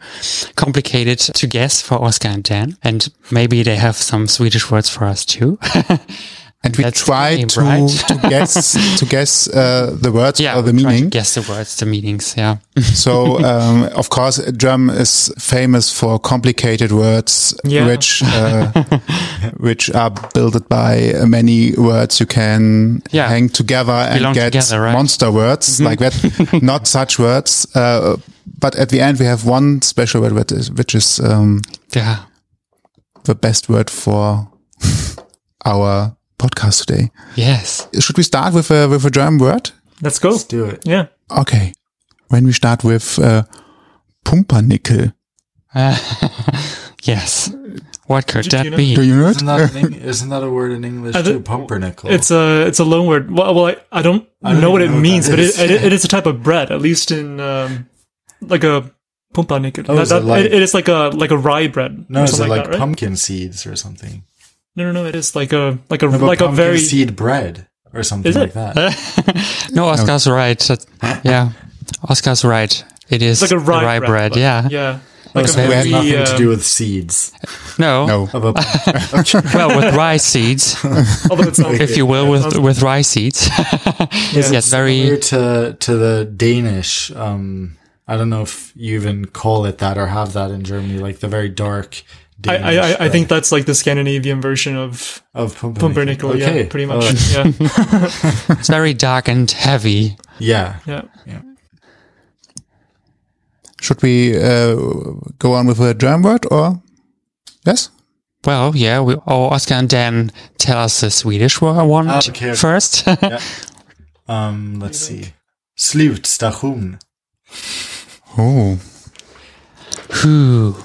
Speaker 2: complicated to guess for Oscar and Dan. And maybe they have some Swedish words for us too.
Speaker 1: And we
Speaker 2: That's
Speaker 1: try
Speaker 2: game,
Speaker 1: to
Speaker 2: right?
Speaker 1: to guess to guess uh, the words
Speaker 2: yeah,
Speaker 1: or the
Speaker 2: we
Speaker 1: meaning.
Speaker 2: guess the words, the meanings. Yeah.
Speaker 1: So, um, of course, German is famous for complicated words,
Speaker 6: Yeah.
Speaker 1: which uh, which are built by many words you can
Speaker 2: Yeah.
Speaker 1: hang together and
Speaker 2: Belong
Speaker 1: get
Speaker 2: together, right?
Speaker 1: Monster words like that. Not such words, uh, but at the end we have one special word, which is, which is um,
Speaker 2: Yeah.
Speaker 1: the best word for our podcast today.
Speaker 2: Yes.
Speaker 1: Should we start with a with a German word?
Speaker 6: Let's go.
Speaker 5: Let's do it.
Speaker 6: Yeah.
Speaker 1: Okay. When we start with uh, Pumpernickel.
Speaker 2: Yes. What could
Speaker 6: Do
Speaker 2: that
Speaker 6: you know-
Speaker 2: be?
Speaker 1: Do you know it?
Speaker 5: Isn't that, an isn't that a word in English
Speaker 6: I
Speaker 5: too? Pumpernickel.
Speaker 6: It's a it's a loan word. Well, well I, I don't
Speaker 5: I don't
Speaker 6: know what it
Speaker 5: know what
Speaker 6: means,
Speaker 5: that
Speaker 6: but
Speaker 5: is.
Speaker 6: it, it, it is a type of bread, at least in um, like a pumpernickel.
Speaker 5: Oh,
Speaker 6: That-
Speaker 5: is it like-
Speaker 6: it is like a like a rye bread.
Speaker 5: no,
Speaker 6: or
Speaker 5: is it
Speaker 6: something
Speaker 5: like
Speaker 6: that, right?
Speaker 5: pumpkin seeds or something?
Speaker 6: No, no, no. It is like a like a
Speaker 5: No,
Speaker 6: like a very
Speaker 5: seed bread or something
Speaker 6: Is
Speaker 5: like that.
Speaker 2: No, Oscar's right. Yeah. Oscar's right. It is
Speaker 6: it's like a
Speaker 2: the
Speaker 6: rye,
Speaker 2: bread.
Speaker 6: but-
Speaker 2: Yeah.
Speaker 6: yeah.
Speaker 5: Oh,
Speaker 6: Like
Speaker 5: so
Speaker 6: a
Speaker 5: it has
Speaker 6: very,
Speaker 5: nothing to do with seeds
Speaker 2: No.
Speaker 1: No.
Speaker 5: of a. okay.
Speaker 2: Well, with rye seeds,
Speaker 6: Although it's not,
Speaker 2: if you will, with with rye seeds.
Speaker 6: yeah.
Speaker 2: yes, very.
Speaker 5: Similar to to the Danish. Um, I don't know if you even call it that or have that in Germany, like the very dark.
Speaker 6: I,
Speaker 5: Danish
Speaker 6: I, I- I think that's like the Scandinavian version of
Speaker 5: of pumpernickel.
Speaker 6: pumpernickel. Yeah, pretty much.
Speaker 5: Oh,
Speaker 6: Yeah,
Speaker 2: It's very dark and heavy.
Speaker 5: yeah.
Speaker 6: yeah.
Speaker 1: Should we uh, go on with a German word or? Yes?
Speaker 2: Well, yeah. We, oh, Oscar and Dan tell us the Swedish wo- one
Speaker 5: Ah,
Speaker 2: t-
Speaker 5: okay, okay.
Speaker 2: first.
Speaker 5: Um, let's see. Slutstation.
Speaker 1: Oh.
Speaker 2: Ooh.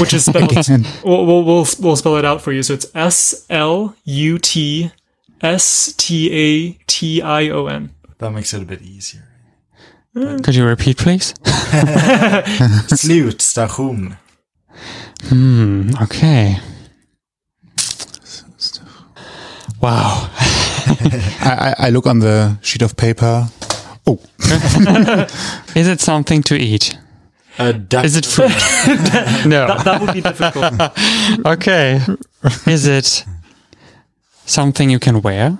Speaker 6: Which is spelled.
Speaker 1: Again.
Speaker 6: we'll, we'll we'll we'll spell it out for you. So it's S L U T S T A T I O N.
Speaker 5: That makes it a bit easier.
Speaker 2: Could you repeat, please?
Speaker 5: Slutstation.
Speaker 2: Hmm. Okay. Wow.
Speaker 1: I, I, I look on the sheet of paper. Oh,
Speaker 2: Is it something to eat?
Speaker 5: A duck.
Speaker 2: Is it food? no.
Speaker 6: That would be difficult.
Speaker 2: Okay. Is it something you can wear?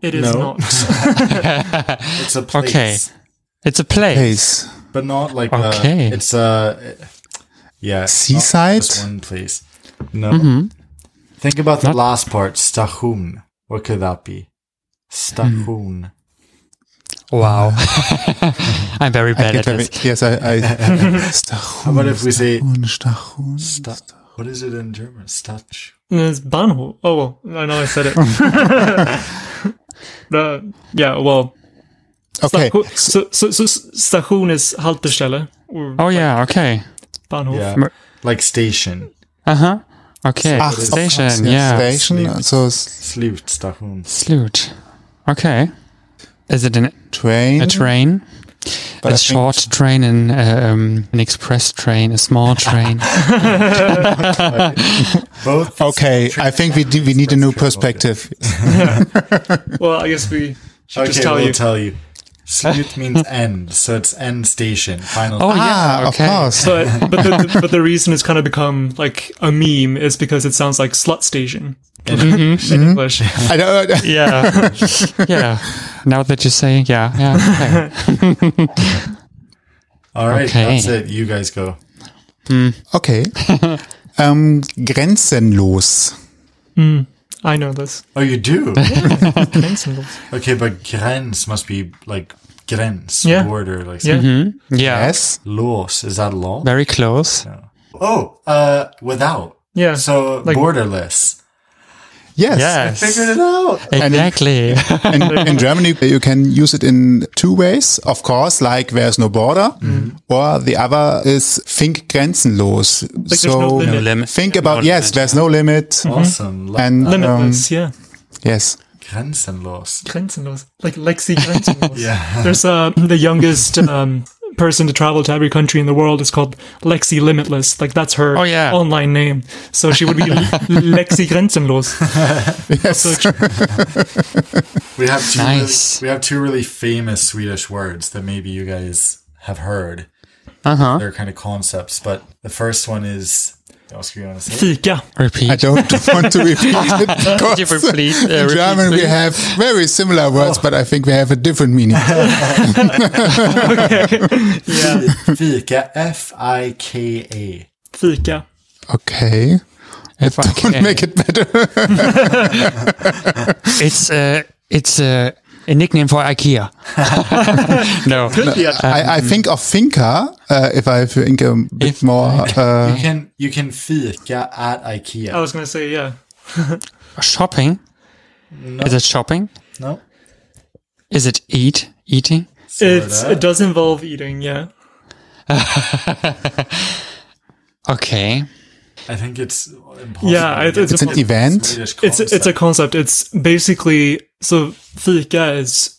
Speaker 6: It is
Speaker 5: No.
Speaker 6: not.
Speaker 5: It's a place.
Speaker 2: Okay. It's a place.
Speaker 1: place.
Speaker 5: But not like uh,
Speaker 2: Okay.
Speaker 5: a, it's a yeah it's not
Speaker 1: Seaside?
Speaker 5: just one place. No. Mm-hmm. Think about the last part. Station. What could that be? Station. Hmm.
Speaker 2: Wow. I'm very bad
Speaker 1: get
Speaker 2: at
Speaker 1: very,
Speaker 2: this.
Speaker 1: yes, I, I
Speaker 5: How about if we say
Speaker 1: Stachun, Stachun.
Speaker 5: sta- what is it in German? Stach.
Speaker 6: It's Bahnhof. Oh, well, I know I said it. the, yeah, well,
Speaker 1: Okay,
Speaker 6: Station- so, so, so station is Haltestelle. Or
Speaker 2: Oh yeah, okay.
Speaker 6: Bahnhof.
Speaker 5: Yeah. Like station.
Speaker 2: Uh huh. Okay.
Speaker 1: Ach,
Speaker 2: Station,
Speaker 1: course,
Speaker 2: yeah.
Speaker 1: Station, so
Speaker 5: Slut. Station.
Speaker 2: Sloot. Okay. Is it a
Speaker 1: train.
Speaker 2: a train?
Speaker 1: but
Speaker 2: a
Speaker 1: I
Speaker 2: short train, and um, an express train, a small train.
Speaker 5: Both.
Speaker 1: Okay, I think we do, we need a new perspective.
Speaker 6: Well, I guess we should
Speaker 5: Okay,
Speaker 6: just tell
Speaker 5: we'll
Speaker 6: you.
Speaker 5: tell you. Slut means end, so it's end station. Final.
Speaker 2: Oh
Speaker 1: Ah,
Speaker 2: yeah, okay.
Speaker 1: of course.
Speaker 6: but but the, but the reason it's kind of become like a meme is because it sounds like slut station in English.
Speaker 1: I don't,
Speaker 2: Yeah, yeah. Now that you say, yeah, yeah. Okay.
Speaker 5: All right,
Speaker 2: Okay.
Speaker 5: that's it. You guys go.
Speaker 1: okay. um, grenzenlos.
Speaker 6: I know this.
Speaker 5: Oh, you do.
Speaker 6: Grenzenlos.
Speaker 5: okay, but Grenz must be like gräns,
Speaker 6: Yeah.
Speaker 5: border, like
Speaker 6: Yeah.
Speaker 2: Yeah,
Speaker 1: Yes.
Speaker 5: Los is that law?
Speaker 2: very close.
Speaker 5: Oh, uh, without.
Speaker 6: Yeah.
Speaker 5: So
Speaker 6: Like-
Speaker 5: borderless.
Speaker 1: Yes.
Speaker 2: Yes, I
Speaker 5: Figured it out.
Speaker 2: exactly.
Speaker 1: In, in Germany, you can use it in two ways. Of course, like there's no border, or the other is think grenzenlos.
Speaker 6: there's no
Speaker 1: so.
Speaker 6: No
Speaker 2: limit.
Speaker 1: think
Speaker 2: No
Speaker 1: about yes,
Speaker 2: limit,
Speaker 1: there's no limit,
Speaker 5: Awesome. Like
Speaker 1: and um,
Speaker 6: Limitless, yeah.
Speaker 1: yes,
Speaker 5: Grenzenlos.
Speaker 6: Grenzenlos. Like Lexie Grenzenlos.
Speaker 5: Yeah.
Speaker 6: There's uh, the youngest um, person to travel to every country in the world is called Lexie Limitless. Like that's her
Speaker 2: Oh, yeah.
Speaker 6: online name. So she would be Lexie Grenzenlos.
Speaker 1: yes.
Speaker 6: So tr-
Speaker 5: We have two.
Speaker 2: Nice.
Speaker 5: Really, we have two really famous Swedish words that maybe you guys have heard.
Speaker 2: Uh huh.
Speaker 5: They're kind of concepts, but the first one is. What else do you want to.
Speaker 1: I don't want to repeat it because
Speaker 2: repeat, uh,
Speaker 1: in
Speaker 2: repeat,
Speaker 1: German we have very similar words, but I think we have a different meaning.
Speaker 6: Yeah.
Speaker 5: Fika. F I K A.
Speaker 6: Fika.
Speaker 1: Okay,
Speaker 2: If I
Speaker 1: don't
Speaker 2: can.
Speaker 1: make it better.
Speaker 2: It's uh, it's uh, a nickname for IKEA. no,
Speaker 6: Yeah.
Speaker 1: I, I think of finca uh, if I think a bit
Speaker 2: If-
Speaker 1: more. Uh,
Speaker 5: You can you can fika at IKEA.
Speaker 6: I was going to say, yeah.
Speaker 2: shopping. No. Is it shopping?
Speaker 5: no.
Speaker 2: Is it eat eating?
Speaker 6: It's, it does involve eating, yeah.
Speaker 2: Okay.
Speaker 5: I think it's impossible.
Speaker 6: Yeah,
Speaker 5: to
Speaker 6: it- it's
Speaker 1: it's an event.
Speaker 6: It's it's a
Speaker 5: concept.
Speaker 6: concept. It's basically so fika is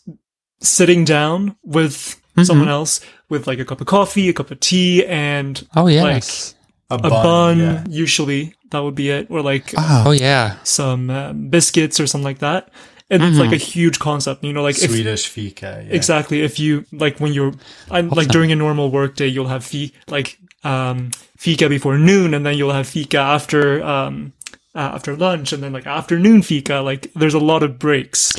Speaker 6: sitting down with someone else with like a cup of coffee, a cup of tea, and
Speaker 2: Oh
Speaker 6: like
Speaker 2: yes.
Speaker 5: a
Speaker 6: a bun.
Speaker 5: yeah.
Speaker 6: Usually that would be it, or like
Speaker 1: Ah,
Speaker 2: oh yeah.
Speaker 6: some um, biscuits or something like that. And it's like a huge concept, you know, like if,
Speaker 5: Swedish fika. Yeah.
Speaker 6: exactly if you like when you're I'm like during a normal workday, you'll have fi like um fika before noon, and then you'll have fika after um uh, after lunch, and then like afternoon fika. Like there's a lot of breaks,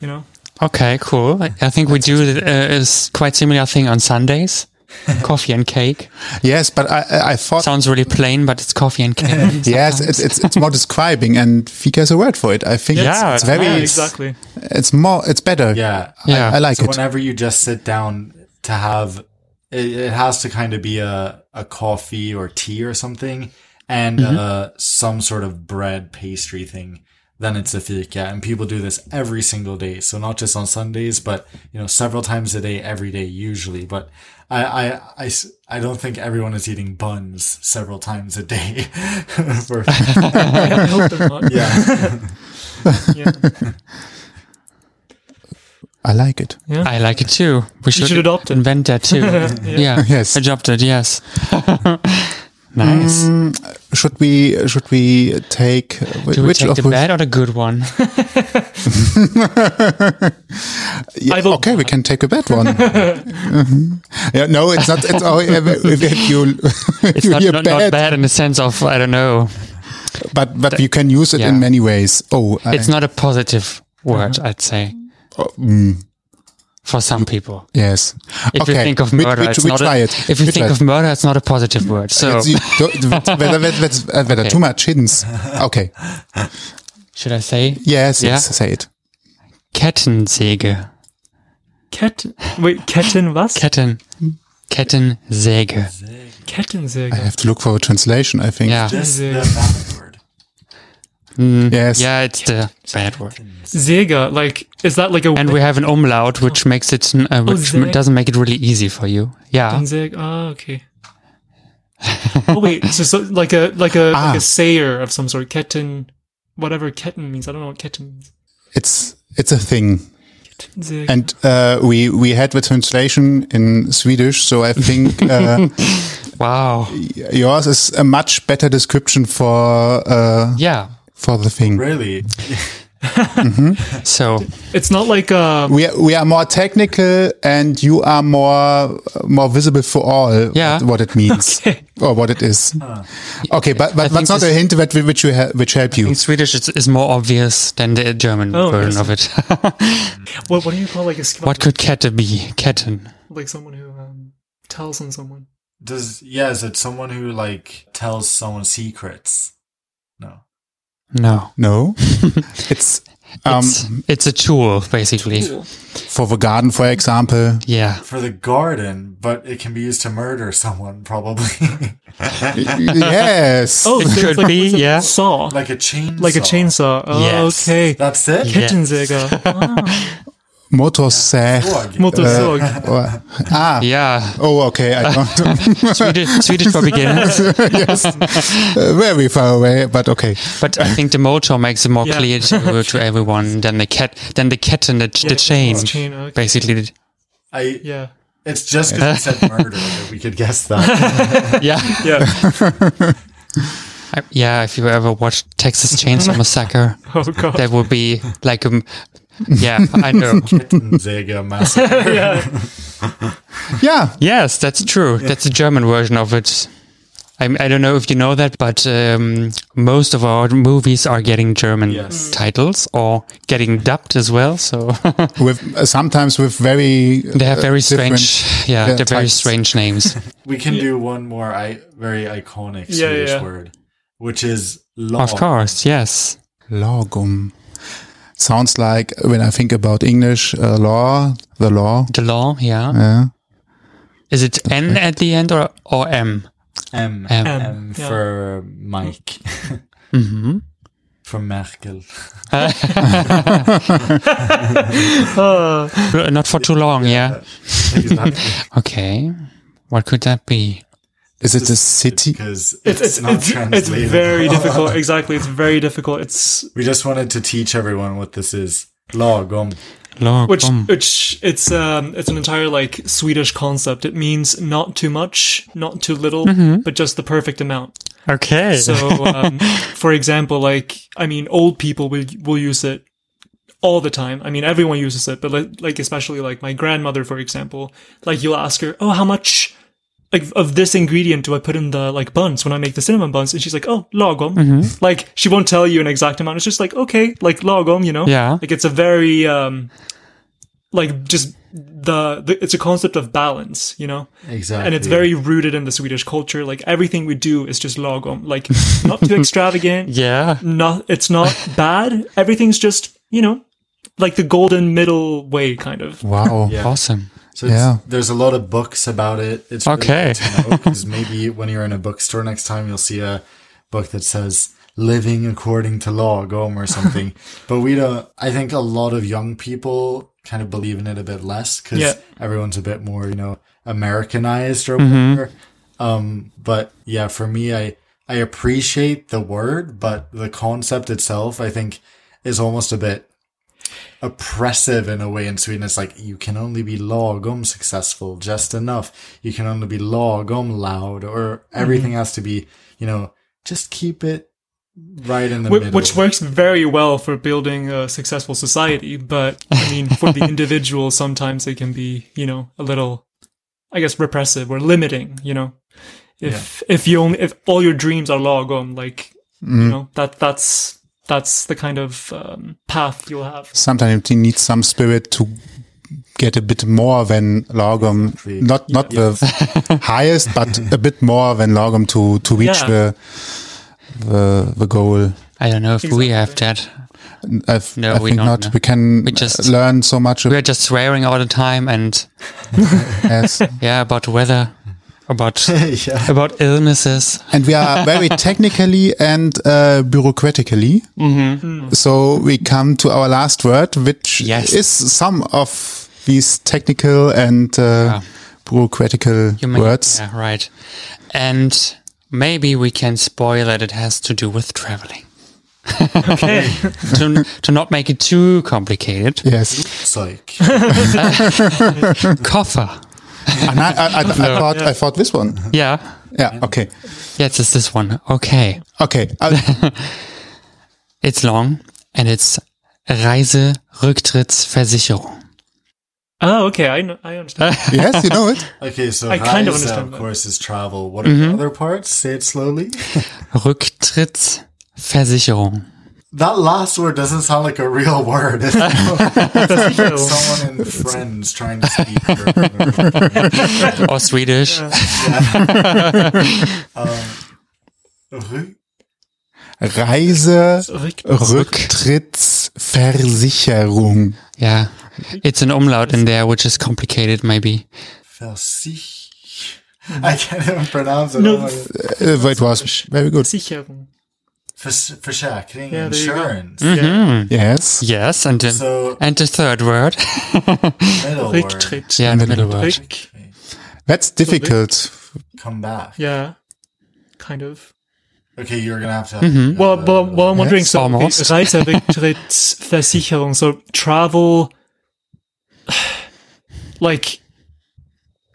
Speaker 6: you know.
Speaker 2: Okay, cool. I I think we do uh, is quite similar thing on Sundays. coffee and cake.
Speaker 1: yes, but I, I- I thought
Speaker 2: Sounds really plain, but it's coffee and cake.
Speaker 1: yes, it's, it's it's more describing, and fika is a word for it. I think
Speaker 2: Yeah,
Speaker 1: it's, it's
Speaker 2: it's
Speaker 1: very
Speaker 6: Yeah, exactly.
Speaker 1: it's more it's better.
Speaker 5: Yeah.
Speaker 2: Yeah.
Speaker 1: I, I like
Speaker 5: so
Speaker 1: it.
Speaker 5: whenever you just sit down to have it, it has to kind of be a, a coffee or tea or something and uh, some sort of bread pastry thing then it's a fika and people do this every single day so not just on sundays but you know several times a day every day usually but i i i, I don't think everyone is eating buns several times a day For-
Speaker 6: I hope they're not.
Speaker 5: yeah
Speaker 6: Yeah.
Speaker 1: I like it.
Speaker 2: I like it too. We should,
Speaker 6: should adopt it.
Speaker 2: invent that too. yeah.
Speaker 1: Yes.
Speaker 2: Adopt it. Yes. Nice.
Speaker 1: Should we should we take
Speaker 2: Do we
Speaker 1: which
Speaker 2: take
Speaker 1: of
Speaker 2: the bad or the good one?
Speaker 1: Yeah, okay, we can take a bad one. Mhm. Yeah, no, it's not. It's all, if, you if
Speaker 2: It's
Speaker 1: you
Speaker 2: not,
Speaker 1: hear
Speaker 2: not,
Speaker 1: bad,
Speaker 2: not bad in the sense of I don't know.
Speaker 1: but but you can use it
Speaker 2: yeah.
Speaker 1: in many ways. Oh, I-
Speaker 2: It's not a positive word, I'd say,
Speaker 1: oh, mm,
Speaker 2: for some people.
Speaker 1: yes.
Speaker 2: If
Speaker 1: okay,
Speaker 2: you think of murder,
Speaker 1: we,
Speaker 2: it's
Speaker 1: we
Speaker 2: not
Speaker 1: try
Speaker 2: a,
Speaker 1: it.
Speaker 2: If you
Speaker 1: We
Speaker 2: think
Speaker 1: try
Speaker 2: of murder, it's not a positive word. So
Speaker 1: Jetzt, whether, whether, whether, whether
Speaker 2: Okay.
Speaker 1: too much hints. Okay.
Speaker 2: should I say
Speaker 1: Yes,
Speaker 2: Yeah.
Speaker 1: yes, say it.
Speaker 2: Kettensäge?
Speaker 6: Ketten. Wait, Ketten was?
Speaker 2: Ketten. Kettensäge.
Speaker 1: I have to look for a translation, I think.
Speaker 2: Yeah.
Speaker 5: This the
Speaker 6: Kettensäge.
Speaker 5: bad word.
Speaker 1: Yes.
Speaker 2: Yeah, it's the bad word.
Speaker 6: Säge, like, is that like a
Speaker 2: And we have an umlaut, which makes it, uh, which
Speaker 6: Säge.
Speaker 2: doesn't make it really easy for you. Yeah.
Speaker 6: Kettensäge? Oh, okay. oh wait, so, so like a like a
Speaker 1: Ah.
Speaker 6: like a sayer of some sort. Ketten, whatever Ketten means. I don't know what Ketten means.
Speaker 1: It's it's a thing.
Speaker 6: Kettensäge.
Speaker 1: And uh, we we had the translation in Swedish, so I think uh,
Speaker 2: Wow.
Speaker 1: yours is a much better description for uh,
Speaker 2: Yeah.
Speaker 1: For the thing.
Speaker 5: Really?
Speaker 2: So
Speaker 6: it's not like uh
Speaker 1: We are, we are more technical, and you are more more visible for all.
Speaker 2: Yeah.
Speaker 1: what, what it means
Speaker 6: Okay.
Speaker 1: or what it is. Okay, but but that's not a hint that which you ha- which help you.
Speaker 2: in Swedish, it's, is more obvious than the German
Speaker 6: Oh,
Speaker 2: version of it.
Speaker 6: what what do you call like a sk-
Speaker 2: what could Kette be? Ketten.
Speaker 6: like someone who um, tells on someone?
Speaker 5: Does yeah? Is it someone who like tells someone secrets? No.
Speaker 2: No.
Speaker 1: No, it's um
Speaker 2: It's, it's a tool, basically.
Speaker 1: for the garden, for example.
Speaker 2: Yeah.
Speaker 5: For the garden, but it can be used to murder someone, probably.
Speaker 1: yes.
Speaker 6: Oh,
Speaker 2: It
Speaker 6: so
Speaker 2: could
Speaker 6: like,
Speaker 2: be,
Speaker 6: it's a
Speaker 2: yeah.
Speaker 6: saw,
Speaker 5: like a chainsaw.
Speaker 6: like a chainsaw. Oh,
Speaker 2: Yes.
Speaker 6: okay.
Speaker 5: That's it.
Speaker 2: Yeah.
Speaker 6: Kettensäge. Ah,
Speaker 1: Motorsag.
Speaker 5: Dog.
Speaker 6: Motorsåg.
Speaker 1: Or- ah.
Speaker 2: Yeah.
Speaker 1: Oh, okay. I don't.
Speaker 2: Swedish, Swedish for beginners.
Speaker 1: yes. Uh, very far away, but okay.
Speaker 2: But I think the motor makes it more
Speaker 6: Yeah.
Speaker 2: clear to, to everyone than the cat, than the Ketten, the, the
Speaker 6: Yeah,
Speaker 2: chain.
Speaker 6: chain, okay.
Speaker 2: Basically,
Speaker 5: I.
Speaker 6: Yeah.
Speaker 5: It's just because you said murder that we could guess that.
Speaker 2: yeah.
Speaker 6: Yeah.
Speaker 2: I, yeah, if you ever watched Texas Chainsaw Massacre,
Speaker 6: Oh god.
Speaker 2: that would be like a, yeah, I know.
Speaker 5: Kettensäge massacre.
Speaker 6: yeah.
Speaker 1: Yeah.
Speaker 2: Yes, that's true. That's the German version of it. I, I don't know if you know that, but um, most of our movies are getting German
Speaker 5: Yes.
Speaker 2: titles or getting dubbed as well. So
Speaker 1: With uh, sometimes with very
Speaker 2: they have
Speaker 1: uh,
Speaker 2: very
Speaker 1: different-
Speaker 2: strange, yeah,
Speaker 1: yeah,
Speaker 2: they're very strange names.
Speaker 5: We can do one more I, very iconic
Speaker 6: Yeah,
Speaker 5: Swedish
Speaker 6: yeah.
Speaker 5: word, which is law.
Speaker 2: of course, yes.
Speaker 1: Lagom. Sounds like when I think about English uh, law, the law.
Speaker 2: The law, yeah.
Speaker 1: Yeah.
Speaker 2: Is it N at the end or, or M?
Speaker 5: M.
Speaker 2: M.
Speaker 6: M.
Speaker 5: M
Speaker 6: yeah.
Speaker 5: for Mike.
Speaker 2: hmm
Speaker 5: From Merkel.
Speaker 6: Uh,
Speaker 2: Not for too long, yeah.
Speaker 5: Exactly.
Speaker 2: Okay. What could that be?
Speaker 1: Is it a city?
Speaker 5: Because it's,
Speaker 6: it's it's
Speaker 5: not
Speaker 6: it's, it's very difficult. Exactly. It's very difficult. It's
Speaker 5: We just wanted to teach everyone what this is. Lagom.
Speaker 2: Log.
Speaker 6: which which it's um it's an entire like Swedish concept. It means not too much, not too little, but just the perfect amount.
Speaker 2: okay.
Speaker 6: So, um, for example, like I mean, old people will will use it all the time. I mean, everyone uses it, but like, like especially like my grandmother, for example, like you'll ask her, "Oh, how much like of this ingredient do I put in the like buns when I make the cinnamon buns?" And she's like, "Oh, lagom." Like she won't tell you an exact amount. It's just like, okay, like lagom, you know?
Speaker 2: Yeah.
Speaker 6: Like it's a very um, like just the, the it's a concept of balance, you know?
Speaker 5: Exactly.
Speaker 6: and it's very rooted in the Swedish culture. Like everything we do is just lagom. like not too extravagant.
Speaker 2: yeah.
Speaker 6: Not it's not bad. Everything's just you know like the golden middle way, kind of.
Speaker 1: Wow.
Speaker 5: Yeah.
Speaker 2: Awesome.
Speaker 5: So
Speaker 1: Yeah.
Speaker 5: there's a lot of books about it. It's
Speaker 2: Okay.
Speaker 5: good to know because maybe when you're in a bookstore next time, you'll see a book that says "Living According to Lagom" or something. but we don't. I think a lot of young people kind of believe in it a bit less because
Speaker 6: Yeah.
Speaker 5: everyone's a bit more, you know, Americanized or whatever. Um, but yeah, for me, I I appreciate the word, but the concept itself, I think, is almost a bit oppressive in a way in Sweden. It's like you can only be lagom successful, just enough. You can only be lagom loud, or mm-hmm. everything has to be, you know, just keep it right in the
Speaker 6: Wh-
Speaker 5: middle.
Speaker 6: Which works very well for building a successful society, but I mean, for the individual, sometimes it can be, you know, a little, I guess, repressive or limiting. You know, if if you only if all your dreams are lagom, like you mm-hmm. know, that that's that's the kind of um, path you'll have.
Speaker 1: Sometimes you need some spirit to get a bit more than lagom.
Speaker 5: Exactly.
Speaker 1: Not not the highest, but a bit more than lagom to to reach
Speaker 6: Yeah.
Speaker 1: the the the goal.
Speaker 2: I don't know if we have that.
Speaker 1: I've,
Speaker 2: No,
Speaker 1: I
Speaker 2: we
Speaker 1: think
Speaker 2: don't
Speaker 1: not.
Speaker 2: know.
Speaker 1: We can
Speaker 2: We just-
Speaker 1: learn so much.
Speaker 2: We are just swearing all the time and
Speaker 1: yes.
Speaker 2: yeah, about the weather, about
Speaker 5: yeah.
Speaker 2: about illnesses.
Speaker 1: and we are very technically and uh, bureaucratically. So we come to our last word, which
Speaker 2: Yes.
Speaker 1: is some of these technical and uh, bureaucratical
Speaker 2: You may-
Speaker 1: words.
Speaker 2: Yeah, right. And maybe we can spoil that it has to do with traveling.
Speaker 6: Okay.
Speaker 2: to, to not make it too complicated.
Speaker 1: Yes.
Speaker 5: It's like
Speaker 2: Koffer.
Speaker 1: And I, I, I, I thought I thought this one.
Speaker 2: Yeah.
Speaker 1: Yeah. Okay.
Speaker 2: Yes, it's this one. Okay.
Speaker 1: Okay. Uh,
Speaker 2: It's long and it's Reiserücktrittsversicherung.
Speaker 6: oh, okay. I know, I understand.
Speaker 1: yes, you know it.
Speaker 5: okay. So
Speaker 6: I kind of understand
Speaker 5: of course, is travel. What are the other parts? Say it slowly.
Speaker 2: Rücktrittsversicherung.
Speaker 5: That last word doesn't sound like a real word. It sounds like someone in Friends trying to speak. German.
Speaker 2: Or Swedish.
Speaker 1: Reise
Speaker 6: Rück-
Speaker 1: Rücktrittsversicherung.
Speaker 2: Yeah. It's an umlaut in there, which is complicated, maybe.
Speaker 5: Versich. I can't even pronounce it.
Speaker 6: No.
Speaker 5: My
Speaker 1: Uh, it was very good.
Speaker 6: Sicherung.
Speaker 5: Vers- Försäkring,
Speaker 6: Yeah, there you go.
Speaker 5: insurance.
Speaker 6: Yeah.
Speaker 1: Yes.
Speaker 2: Yes, and the,
Speaker 5: So
Speaker 2: and the third word.
Speaker 5: middle word.
Speaker 6: Rücktritt.
Speaker 2: Yeah, the middle word.
Speaker 6: Rück.
Speaker 1: That's difficult.
Speaker 5: Come back.
Speaker 6: Yeah. Kind of.
Speaker 5: Okay, you're gonna have to.
Speaker 6: Well, well, well I'm wondering,
Speaker 1: Yes,
Speaker 6: so okay,
Speaker 2: almost.
Speaker 6: Reiserücktrittsversicherung, so travel, like,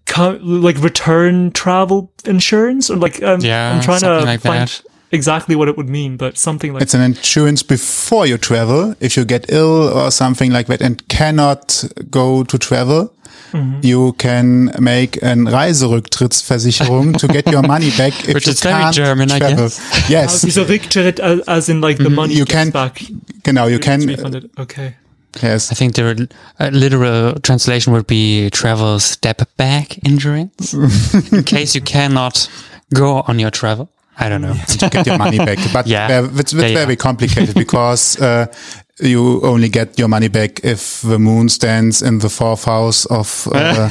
Speaker 6: co- like return travel insurance, or like, um,
Speaker 2: Yeah,
Speaker 6: I'm trying to
Speaker 2: something like
Speaker 6: find
Speaker 2: that.
Speaker 6: Exactly what it would mean, but something like
Speaker 1: It's an insurance before you travel. If you get ill or something like that and cannot go to travel,
Speaker 6: Mm-hmm.
Speaker 1: you can make an Reiserücktrittsversicherung to get your money back if
Speaker 2: Which
Speaker 1: you
Speaker 2: is
Speaker 1: can't
Speaker 2: German, I
Speaker 1: travel.
Speaker 2: guess.
Speaker 1: Yes,
Speaker 6: so Rücktritt as, as in like the money
Speaker 1: Mm-hmm. You
Speaker 6: gets
Speaker 1: can-
Speaker 6: back.
Speaker 1: genau. You
Speaker 6: It's
Speaker 1: can.
Speaker 6: refunded. Okay.
Speaker 1: Yes.
Speaker 2: I think the uh, literal translation would be travel step back insurance. in case you cannot go on your travel. I don't know.
Speaker 1: to get your money back. But
Speaker 2: Yeah.
Speaker 1: it's, it's
Speaker 2: Yeah, yeah.
Speaker 1: very complicated because uh, you only get your money back if the moon stands in the fourth house of uh,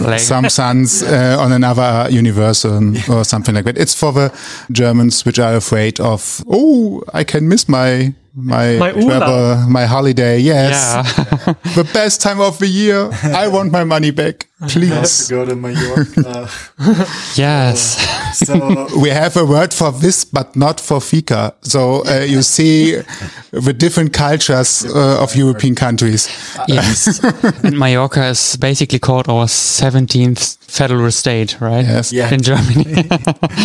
Speaker 2: Like,
Speaker 1: some suns uh, on another universe um, or something like that. It's for the Germans which are afraid of, oh, I can miss my my
Speaker 6: My
Speaker 1: travel, my holiday. Yes,
Speaker 2: yeah.
Speaker 1: the best time of the year. I want my money back,
Speaker 5: to
Speaker 1: please.
Speaker 5: go to Mallorca.
Speaker 2: yes.
Speaker 5: so
Speaker 1: we have a word for this, but not for fika. So uh, you see the different cultures uh, of European countries.
Speaker 2: yes. and Mallorca is basically called our 17th federal state, right?
Speaker 1: Yes.
Speaker 5: Yeah.
Speaker 2: In Germany.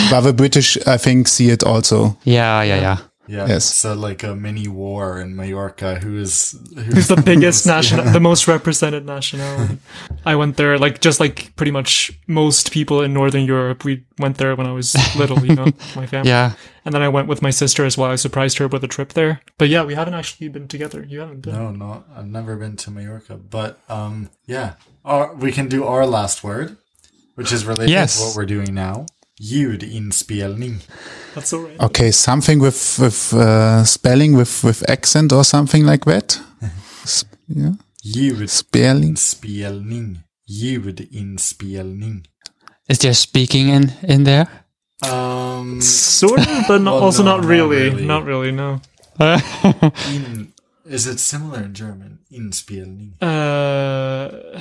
Speaker 1: But the British, I think, see it also.
Speaker 2: yeah, yeah, yeah.
Speaker 5: Yeah,
Speaker 1: Yes.
Speaker 5: so like a mini war in Mallorca. Who is
Speaker 6: Who's the biggest national, the most represented nationality? I went there, like, just like pretty much most people in Northern Europe. We went there when I was little, you know, my family.
Speaker 2: Yeah.
Speaker 6: And then I went with my sister as well. I surprised her with a trip there. But yeah, we haven't actually been together. You haven't been.
Speaker 5: No, no, I've never been to Mallorca, but um, yeah, our, we can do our last word, which is related
Speaker 2: Yes.
Speaker 5: to what we're doing now. Ljudinspelning.
Speaker 6: That's all right.
Speaker 1: Okay, something with with uh, spelling with with accent or something like that. S- yeah, spelling.
Speaker 5: Ljudinspelning. Ljudinspelning.
Speaker 2: Is there speaking in, in there?
Speaker 5: Um,
Speaker 6: Sort of, but not,
Speaker 5: Well,
Speaker 6: also
Speaker 5: no,
Speaker 6: not
Speaker 5: not
Speaker 6: really.
Speaker 5: really.
Speaker 6: Not really, no.
Speaker 5: in, is it similar in German? Inspelning.
Speaker 6: Uh,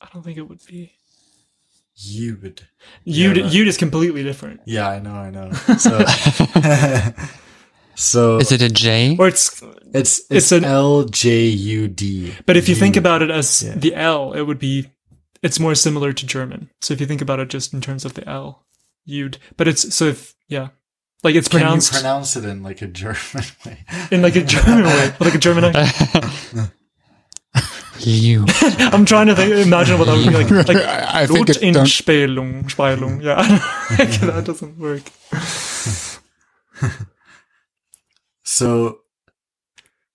Speaker 6: I don't think it would be.
Speaker 5: Ljud.
Speaker 6: Yud,
Speaker 5: right.
Speaker 6: Yud is completely different.
Speaker 5: Yeah, I know, I know. So, so
Speaker 2: Is it a J?
Speaker 6: Or it's,
Speaker 5: it's
Speaker 6: it's
Speaker 5: it's
Speaker 6: an-
Speaker 5: L J U D.
Speaker 6: but if you think about it as
Speaker 5: Yeah.
Speaker 6: the L, it would be, it's more similar to German. So if you think about it just in terms of the L, Yud. But it's, so if, yeah. Like it's
Speaker 5: Can
Speaker 6: pronounced
Speaker 5: you pronounce it in like a German way?
Speaker 6: in like a German way, like a German accent.
Speaker 2: You.
Speaker 6: I'm trying to think, imagine what that would be like. Like,
Speaker 1: I I think it don't.
Speaker 6: Luteinspelung, Speilung. Yeah, like, that doesn't work.
Speaker 5: So,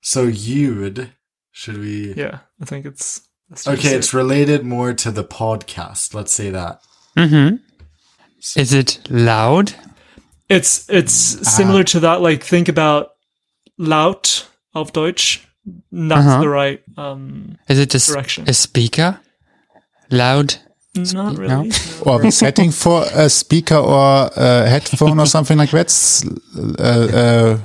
Speaker 5: so Ljud, should we?
Speaker 6: Yeah, I think it's.
Speaker 5: Okay, it's related more to the podcast. Let's say that.
Speaker 2: Mm-hmm. Is it loud?
Speaker 6: It's it's similar to that. Like think about laut auf Deutsch. That's
Speaker 2: Uh-huh.
Speaker 6: the right um,
Speaker 2: Is it a, s-
Speaker 6: Direction.
Speaker 2: a speaker? Loud?
Speaker 6: not
Speaker 2: no?
Speaker 6: really.
Speaker 1: or the setting for a speaker or a headphone or something like that. S- Uh, uh,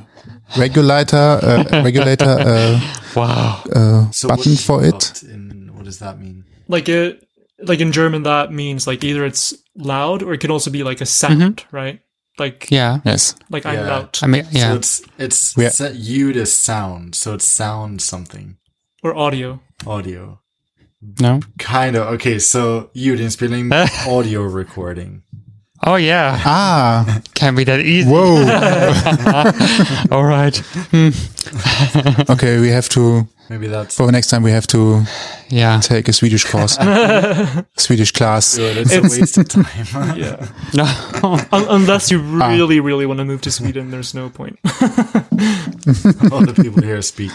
Speaker 1: regulator, uh, regulator, uh,
Speaker 2: Wow.
Speaker 1: uh,
Speaker 5: So
Speaker 1: button for it.
Speaker 5: In, what does that mean?
Speaker 6: like it like in German that means like either it's loud or it can also be like a sound, right? Like
Speaker 2: Yeah.
Speaker 1: Yes.
Speaker 6: like I'm
Speaker 5: Yeah.
Speaker 6: loud
Speaker 2: I mean, yeah.
Speaker 5: So
Speaker 2: yeah.
Speaker 5: it's it's
Speaker 1: We
Speaker 5: set you to sound, so it sounds something.
Speaker 6: or audio.
Speaker 5: Audio.
Speaker 2: No?
Speaker 5: Kind of. Okay, so ljudinspelning, audio recording.
Speaker 2: Oh, yeah.
Speaker 1: Ah,
Speaker 2: Can't be that easy.
Speaker 1: whoa.
Speaker 2: All right.
Speaker 1: okay, we have to,
Speaker 5: Maybe that's
Speaker 1: for the next time, we have to
Speaker 2: Yeah.
Speaker 1: take a Swedish course, Swedish class.
Speaker 5: good. It's, a waste of time.
Speaker 6: Yeah. Unless you
Speaker 1: Ah.
Speaker 6: really, really want to move to Sweden, there's no point.
Speaker 5: a lot of people here speak.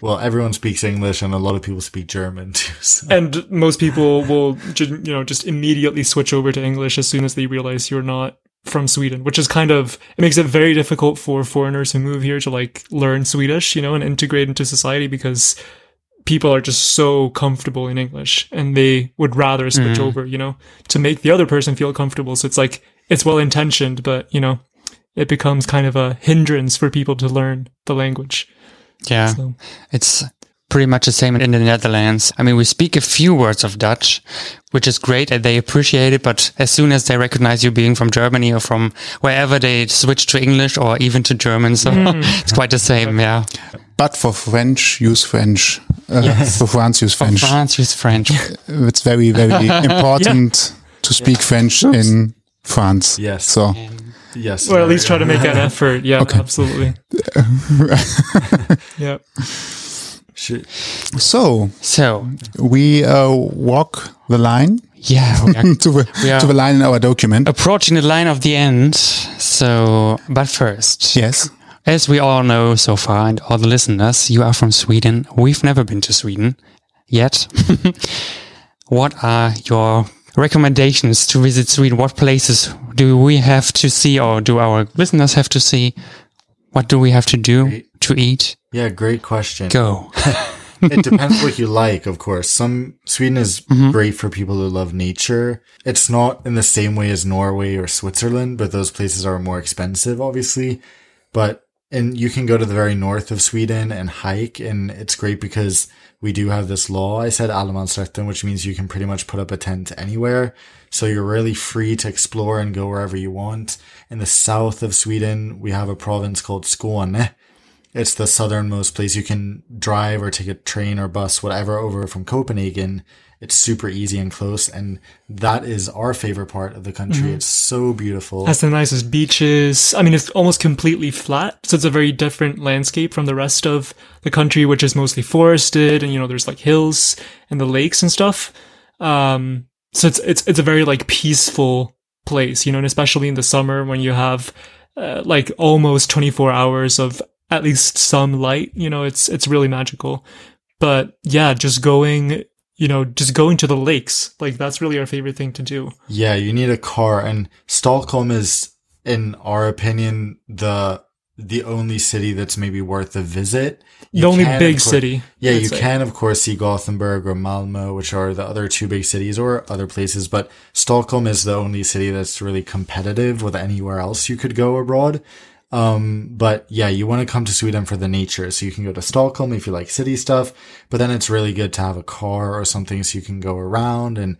Speaker 5: Well, everyone speaks English, and a lot of people speak German too. So.
Speaker 6: and most people will you know just immediately switch over to english as soon as they realize you're not from sweden which is kind of it makes it very difficult for foreigners who move here to like learn swedish you know and integrate into society because people are just so comfortable in english and they would rather switch mm. over you know to make the other person feel comfortable. So it's like it's well intentioned but you know it becomes kind of a hindrance for people to learn the language.
Speaker 2: Yeah.
Speaker 6: so
Speaker 2: It's pretty much the same in the Netherlands. I mean, we speak a few words of Dutch, which is great and they appreciate it. But as soon as they recognize you being from Germany or from wherever, they switch to English or even to German. So it's quite the same. Yeah.
Speaker 1: But for French, use French. Uh, For France, use French.
Speaker 2: For
Speaker 1: French.
Speaker 2: France, use French.
Speaker 1: It's very, very important to speak French in France.
Speaker 5: Yes.
Speaker 1: So,
Speaker 5: yes.
Speaker 6: or at least try to make an effort yeah
Speaker 1: Okay.
Speaker 6: absolutely yeah
Speaker 5: Should-
Speaker 1: so
Speaker 2: So,
Speaker 1: we uh, walk the line
Speaker 2: yeah, we are
Speaker 1: to the, to the line in our document.
Speaker 2: approaching the line of the end. So, but first,
Speaker 1: Yes.
Speaker 2: As we all know so far, and all the listeners, you are from Sweden. We've never been to Sweden yet. what are your recommendations to visit Sweden? What places do we have to see, or do our listeners have to see? What do we have to do
Speaker 5: Great.
Speaker 2: to eat?
Speaker 5: Yeah, great question.
Speaker 2: Go.
Speaker 5: it depends what you like, of course. Some Sweden is mm-hmm. great for people who love nature. It's not in the same way as Norway or Switzerland, but those places are more expensive, obviously. But and you can go to the very north of Sweden and hike, and it's great because we do have this law. I said allemansrätten, which means you can pretty much put up a tent anywhere. So you're really free to explore and go wherever you want. In the south of Sweden, we have a province called Skåne. It's the southernmost place you can drive or take a train or bus, whatever, over from Copenhagen. It's super easy and close. And that is our favorite part of the country. It's so beautiful.
Speaker 6: has the nicest beaches. I mean, it's almost completely flat, so it's a very different landscape from the rest of the country, which is mostly forested, and you know, there's like hills and the lakes and stuff. Um, so it's it's it's a very like peaceful place, you know, and especially in the summer when you have uh, like almost 24 hours of at least some light, you know, it's it's really magical. But yeah, just going, you know, just going to the lakes, like that's really our favorite thing to do.
Speaker 5: Yeah, you need a car, and Stockholm is, in our opinion, the the only city that's maybe worth a visit. You
Speaker 6: the only
Speaker 5: can,
Speaker 6: big
Speaker 5: course-
Speaker 6: city.
Speaker 5: Yeah, you
Speaker 6: say.
Speaker 5: can of course see Gothenburg or Malmo, which are the other two big cities, or other places. But Stockholm is the only city that's really competitive with anywhere else you could go abroad. Um, but yeah, you want to come to Sweden for the nature, so you can go to Stockholm if you like city stuff. But then it's really good to have a car or something so you can go around and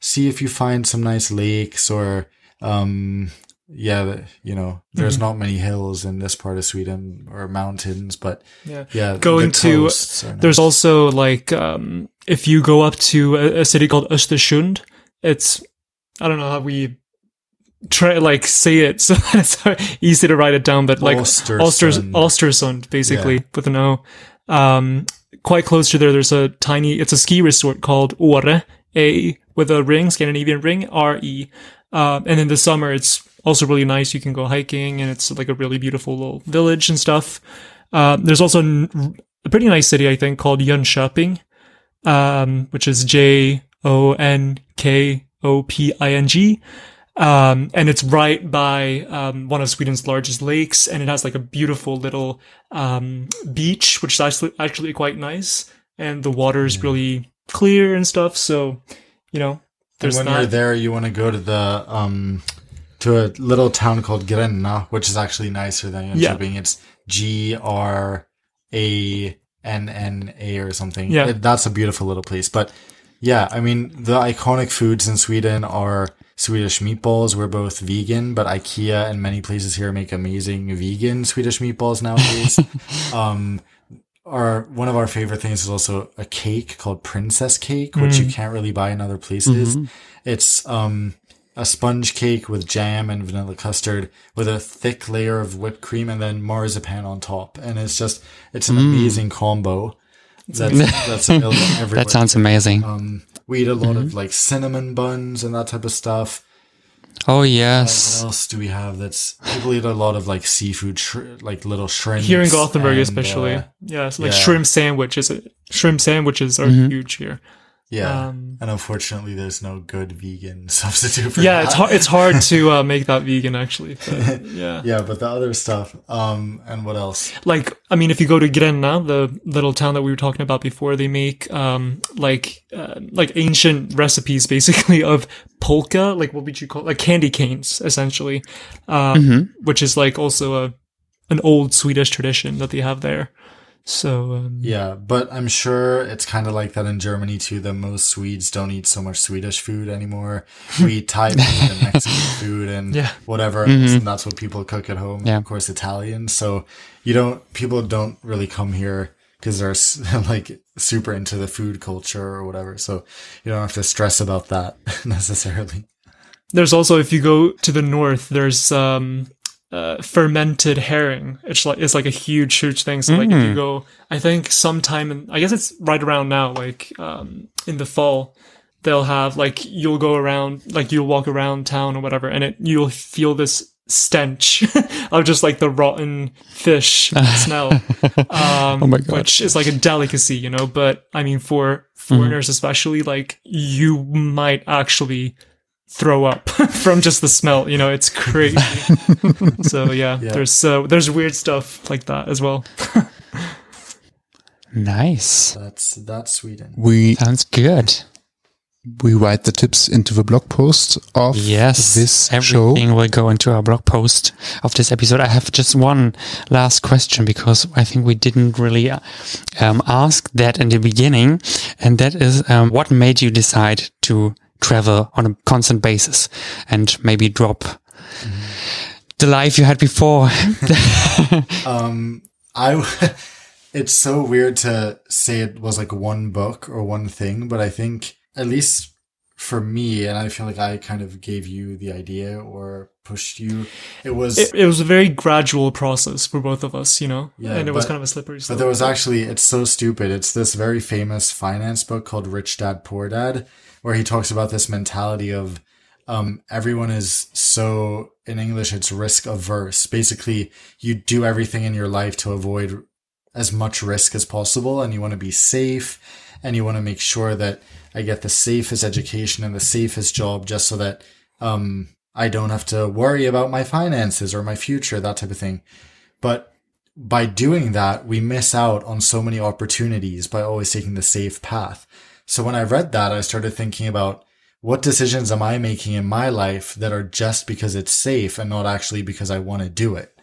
Speaker 5: see if you find some nice lakes or um yeah you know there's
Speaker 6: Mm-hmm.
Speaker 5: not many hills in this part of sweden or mountains but
Speaker 6: Yeah.
Speaker 5: yeah
Speaker 6: Going to-
Speaker 5: nice.
Speaker 6: There's also like um, if you go up to a, a city called Östersund, it's I don't know how we try like say it so it's easy to write it down, but like
Speaker 5: Östersund.
Speaker 6: Östers- Östersund basically
Speaker 5: Yeah.
Speaker 6: with an O. Um, quite close to there, there's a tiny. It's a ski resort called Åre, A with a ring, Scandinavian ring, R E. Um, and in the summer, it's also really nice. You can go hiking, and it's like a really beautiful little village and stuff. Um, there's also n- a pretty nice city, I think, called Jönköping, um, which is J O N K O P I N G. Um, and it's right by um, one of Sweden's largest lakes, and it has like a beautiful little um, beach, which is actually actually quite nice, and the water is really clear and stuff. So, you know,
Speaker 5: And when
Speaker 6: that.
Speaker 5: you're there, you want to go to the um to a little town called Gränna, which is actually nicer than
Speaker 6: Yeah.
Speaker 5: Jönköping. It's G R A N N A or something.
Speaker 6: Yeah.
Speaker 5: It- that's a beautiful little place. But yeah, I mean, the iconic foods in Sweden are Swedish meatballs. We're both vegan, but IKEA and many places here make amazing vegan Swedish meatballs nowadays. um, our one of our favorite things is also a cake called princess cake, which you can't really buy in other places. It's um a sponge cake with jam and vanilla custard with a thick layer of whipped cream and then marzipan on top. And it's just it's an amazing combo. That's that's available everywhere.
Speaker 2: That sounds amazing.
Speaker 5: um we eat a lot of like cinnamon buns and that type of stuff.
Speaker 2: oh yes
Speaker 5: What
Speaker 2: yes.
Speaker 5: else do we have? That's people eat a lot of like seafood, sh- like little shrimp.
Speaker 6: here in Gothenburg, especially.
Speaker 5: uh,
Speaker 6: yeah, so like
Speaker 5: yeah.
Speaker 6: shrimp sandwiches. Shrimp sandwiches are
Speaker 2: Mm-hmm.
Speaker 6: huge here.
Speaker 5: Yeah,
Speaker 6: Um,
Speaker 5: and unfortunately, there's no good vegan substitute for
Speaker 6: yeah,
Speaker 5: that.
Speaker 6: it's hard. It's hard to uh, make that vegan actually. But, yeah.
Speaker 5: Yeah, but the other stuff. Um, and what else?
Speaker 6: like I mean, if you go to Gränna, the little town that we were talking about before, they make um like uh, like ancient recipes basically of polka, like what would you call it? like candy canes essentially, um, which is like also a an old Swedish tradition that they have there. So um,
Speaker 5: Yeah, but I'm sure it's kind of like that in Germany too. That most Swedes don't eat so much Swedish food anymore. We eat Thai food and Mexican food and
Speaker 6: Yeah.
Speaker 5: whatever, else, and that's what people cook at home.
Speaker 2: Yeah.
Speaker 5: Of course, Italian. So you don't. People don't really come here because they're like super into the food culture or whatever. So you don't have to stress about that necessarily.
Speaker 6: there's also if you go to the north, there's um uh, fermented herring. It's like it's like a huge, huge thing. So like if you go, I think sometime in, I guess it's right around now, like um in the fall, they'll have like you'll go around, like you'll walk around town or whatever, and it you'll feel this stench of just like the rotten fish smell. Um,
Speaker 2: Oh my God.
Speaker 6: Which is like a delicacy, you know. But I mean, for foreigners especially, like you might actually throw up from just the smell. You know, it's crazy. so yeah,
Speaker 5: Yeah.
Speaker 6: there's uh, there's weird stuff like that as well.
Speaker 2: Nice.
Speaker 5: That's that's Sweden.
Speaker 1: We
Speaker 2: Sounds good.
Speaker 1: we write the tips into the blog post of
Speaker 2: Yes,
Speaker 1: this show.
Speaker 2: everything will go into our blog post of this episode. I have just one last question because I think we didn't really um, ask that in the beginning, and that is um, what made you decide to travel on a constant basis and maybe drop the life you had before.
Speaker 5: Um, I, it's so weird to say it was like one book or one thing, but I think at least for me, and I feel like I kind of gave you the idea or pushed you. It was,
Speaker 6: It, it was a very gradual process for both of us, you know,
Speaker 5: Yeah,
Speaker 6: and it was kind of a slippery
Speaker 5: but there was actually, it's so stupid. It's this very famous finance book called Rich Dad Poor Dad, where he talks about this mentality of, um, everyone is so in English, it's risk averse. Basically, you do everything in your life to avoid as much risk as possible and you want to be safe and you want to make sure that I get the safest education and the safest job just so that, um, I don't have to worry about my finances or my future, that type of thing. But by doing that, we miss out on so many opportunities by always taking the safe path. So when I read that, I started thinking about what decisions am I making in my life that are just because it's safe and not actually because I want to do it.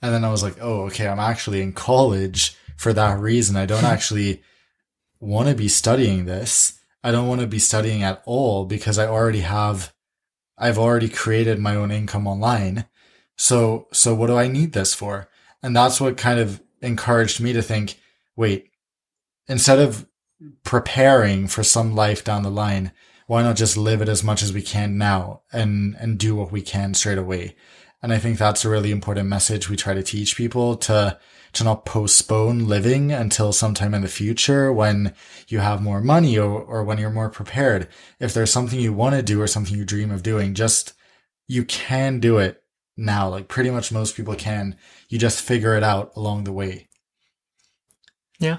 Speaker 5: And then I was like, oh, okay, I'm actually in college for that reason. I don't actually want to be studying this. I don't want to be studying at all because I already have, I've already created my own income online. So, so what do I need this for? And that's what kind of encouraged me to think, wait, instead of preparing for some life down the line, why not just live it as much as we can now and, and do what we can straight away? And I think that's a really important message we try to teach people to, to not postpone living until sometime in the future when you have more money or, or when you're more prepared. If there's something you want to do or something you dream of doing, just, you can do it now. Like pretty much most people can. You just figure it out along the way.
Speaker 6: yeah, Uh,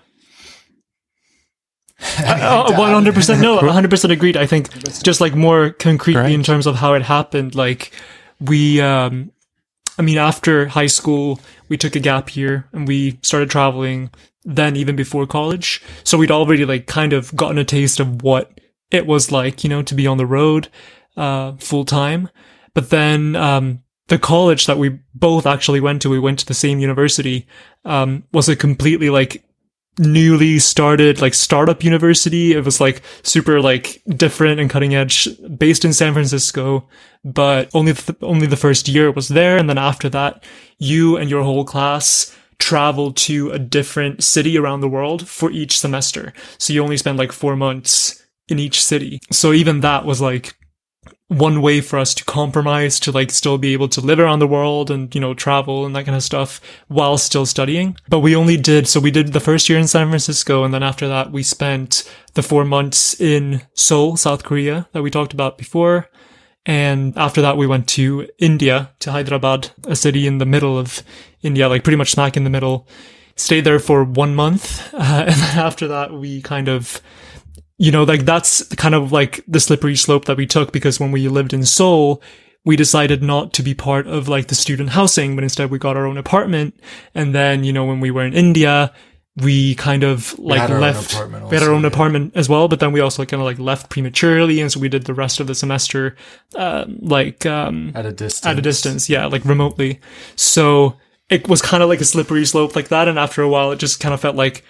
Speaker 6: One hundred percent. No, one hundred percent agreed. I think just like more concretely in terms of how it happened. Like we, um, I mean, after high school, we took a gap year and we started traveling. Then even before college, so we'd already like kind of gotten a taste of what it was like, you know, to be on the road uh, full time. But then um, the college that we both actually went to, we went to the same university, um, was a completely like newly started like startup university. It was like super like different and cutting edge, based in San Francisco. But only only the first year was there, and then after that, you and your whole class traveled to a different city around the world for each semester. So you only spend like four months in each city. So even that was like one way for us to compromise to like still be able to live around the world and you know travel and that kind of stuff while still studying. But we only did so we did the first year in san francisco and then after that we spent the four months in seoul south korea that we talked about before. And after that we went to india to hyderabad a city in the middle of india like pretty much smack in the middle. Stayed there for one month uh, and then after that we kind of you know, like that's kind of like the slippery slope that we took because when we lived in Seoul, we decided not to be part of like the student housing, but instead we got our own apartment. And then, you know, when we were in India, we kind of like
Speaker 5: had our own
Speaker 6: left,
Speaker 5: apartment
Speaker 6: we had our own
Speaker 5: yeah.
Speaker 6: apartment as well, but then we also kind of like left prematurely. And so we did the rest of the semester, uh, like, um,
Speaker 5: At a distance.
Speaker 6: at a distance yeah like remotely so it was kind of like a slippery slope like that and after a while it just kind of felt like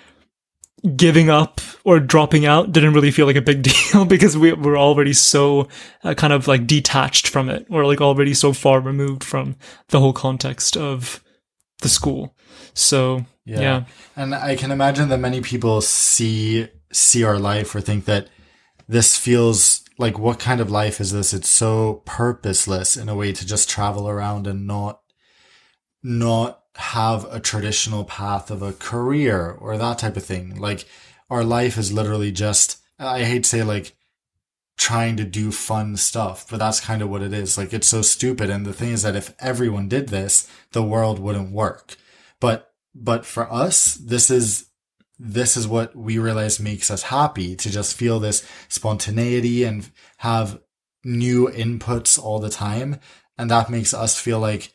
Speaker 6: giving up or dropping out didn't really feel like a big deal because we were already so uh, kind of like detached from it or like already so far removed from the whole context of the school. So yeah,
Speaker 5: And I can imagine that many people see see our life or think that this feels like what kind of life is this? It's so purposeless in a way to just travel around and not not have a traditional path of a career or that type of thing. Like our life is literally just I hate to say like trying to do fun stuff, but that's kind of what it is. Like it's so stupid. And the thing is that if everyone did this, the world wouldn't work. But but for us, this is this is what we realize makes us happy to just feel this spontaneity and have new inputs all the time. And that makes us feel like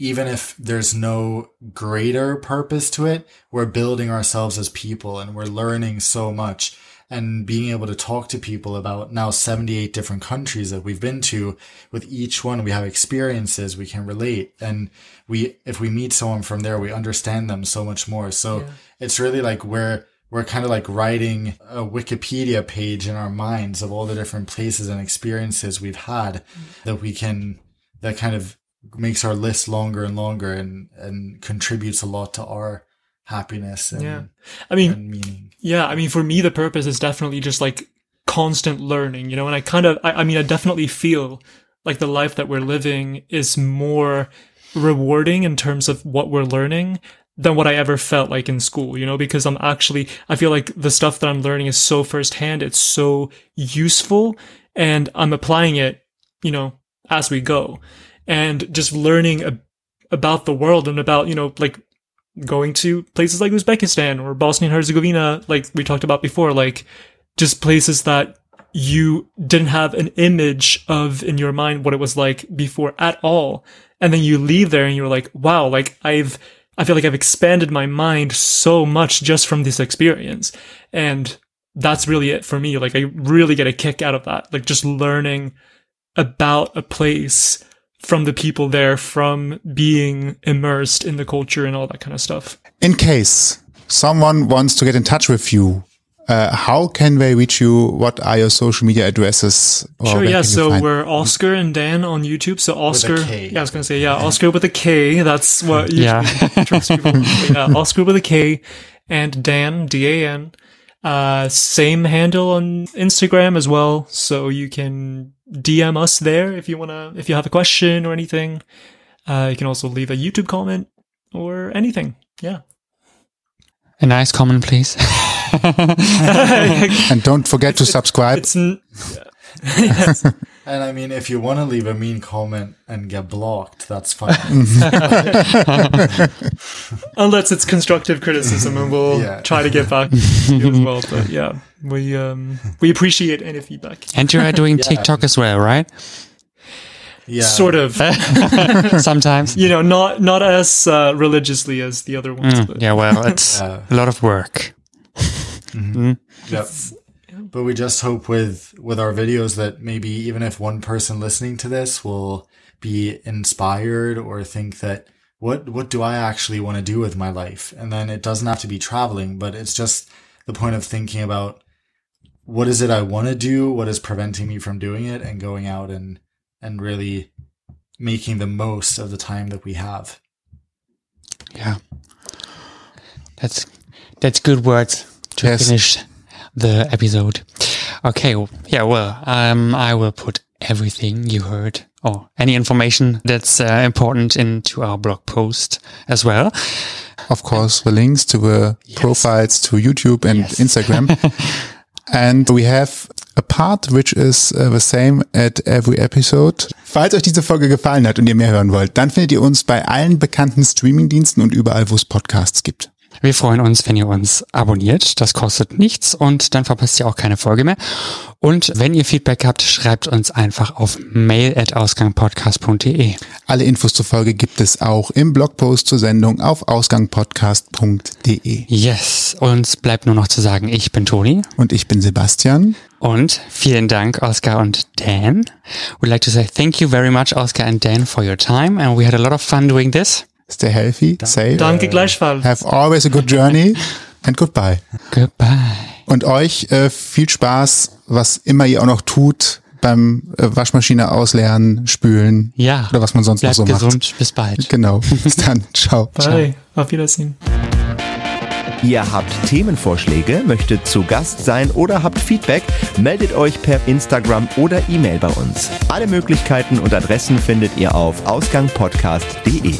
Speaker 5: even if there's no greater purpose to it, we're building ourselves as people and we're learning so much and being able to talk to people about now 78 different countries that we've been to. With each one we have experiences we can relate. And we if we meet someone from there we understand them so much more. So it's really like we're we're kind of like writing a wikipedia page in our minds of all the different places and experiences we've had mm. that we can that kind of makes our list longer and longer and and contributes a lot to our happiness and,
Speaker 6: yeah i mean
Speaker 5: and meaning
Speaker 6: Yeah, I mean, for me, the purpose is definitely just like constant learning, you know, and I kind of, I, I mean, I definitely feel like the life that we're living is more rewarding in terms of what we're learning than what I ever felt like in school, you know, because I'm actually, I feel like the stuff that I'm learning is so firsthand, it's so useful, and I'm applying it, you know, as we go. And just learning ab- about the world and about, you know, like going to places like Uzbekistan or Bosnia and Herzegovina, like we talked about before, like just places that you didn't have an image of in your mind what it was like before at all. And then you leave there and you're like, wow, like I've, I feel like I've expanded my mind so much just from this experience. And that's really it for me. Like I really get a kick out of that. Like just learning about a place from the people there, from being immersed in the culture and all that kind of stuff.
Speaker 1: In case someone wants to get in touch with you, uh, how can they reach you? What are your social media addresses? Or
Speaker 6: Sure, yeah. So
Speaker 1: find-
Speaker 6: we're Oskar and Dan on YouTube. So Oskar,
Speaker 5: K.
Speaker 6: yeah, I was gonna say yeah, Oskar with a K. That's what usually
Speaker 2: Yeah.
Speaker 6: tricks people. yeah, Oskar with a K, and Dan D A N. Uh, same handle on Instagram as well. So you can DM us there if you wanna, if you have a question or anything. Uh, you can also leave a YouTube comment or anything. Yeah.
Speaker 2: A nice comment, please.
Speaker 1: and don't forget to subscribe.
Speaker 6: It's yes.
Speaker 5: And I mean, if you want to leave a mean comment and get blocked, that's fine.
Speaker 6: unless it's constructive criticism, and we'll
Speaker 5: Yeah.
Speaker 6: try to get back to you as well. But yeah, we um, we appreciate any feedback.
Speaker 2: And you are doing TikTok as well, right?
Speaker 5: Yeah.
Speaker 6: Sort of,
Speaker 2: Sometimes.
Speaker 6: you know, not not as uh, religiously as the other ones. But
Speaker 2: Yeah, well, it's
Speaker 5: Yeah.
Speaker 2: a lot of work.
Speaker 5: Yep. But we just hope with with our videos that maybe even if one person listening to this will be inspired or think that what what do I actually want to do with my life? And then it doesn't have to be traveling, but it's just the point of thinking about what is it I want to do, what is preventing me from doing it and going out and and really making the most of the time that we have.
Speaker 2: Yeah. That's that's good words to
Speaker 1: Yes.
Speaker 2: finish the episode. Okay, yeah, well, um, I will put everything you heard or any information that's uh, important into our blog post as well.
Speaker 1: Of course, the links to the profiles to YouTube and Instagram. and we have a part which is uh, the same at every episode. Falls euch diese Folge gefallen hat und ihr mehr hören wollt, dann findet ihr uns bei allen bekannten Streamingdiensten und überall, wo es Podcasts gibt.
Speaker 2: Wir freuen uns, wenn ihr uns abonniert. Das kostet nichts und dann verpasst ihr auch keine Folge mehr. Und wenn ihr Feedback habt, schreibt uns einfach auf mail at ausgangpodcast.de.
Speaker 1: Alle Infos zur Folge gibt es auch im Blogpost zur Sendung auf ausgangpodcast.de.
Speaker 2: Yes, uns bleibt nur noch zu sagen, ich bin Toni.
Speaker 1: Und ich bin Sebastian.
Speaker 2: Und vielen Dank, Oscar und Dan. We'd like to say thank you very much, Oscar and Dan, for your time. And we had a lot of fun doing this.
Speaker 1: Stay healthy, safe,
Speaker 6: danke gleichfalls.
Speaker 1: have always a good journey and goodbye.
Speaker 2: Goodbye.
Speaker 1: Und euch äh, viel Spaß, was immer ihr auch noch tut beim äh, Waschmaschine ausleeren, spülen
Speaker 2: Ja.
Speaker 1: oder was man sonst
Speaker 2: Bleibt
Speaker 1: noch so
Speaker 2: gesund.
Speaker 1: macht.
Speaker 2: Bis bald.
Speaker 1: Genau. Bis dann. Ciao.
Speaker 6: Bye. Auf Wiedersehen.
Speaker 3: Ihr habt Themenvorschläge, möchtet zu Gast sein oder habt Feedback, meldet euch per Instagram oder E-Mail bei uns. Alle Möglichkeiten und Adressen findet ihr auf ausgangpodcast.de.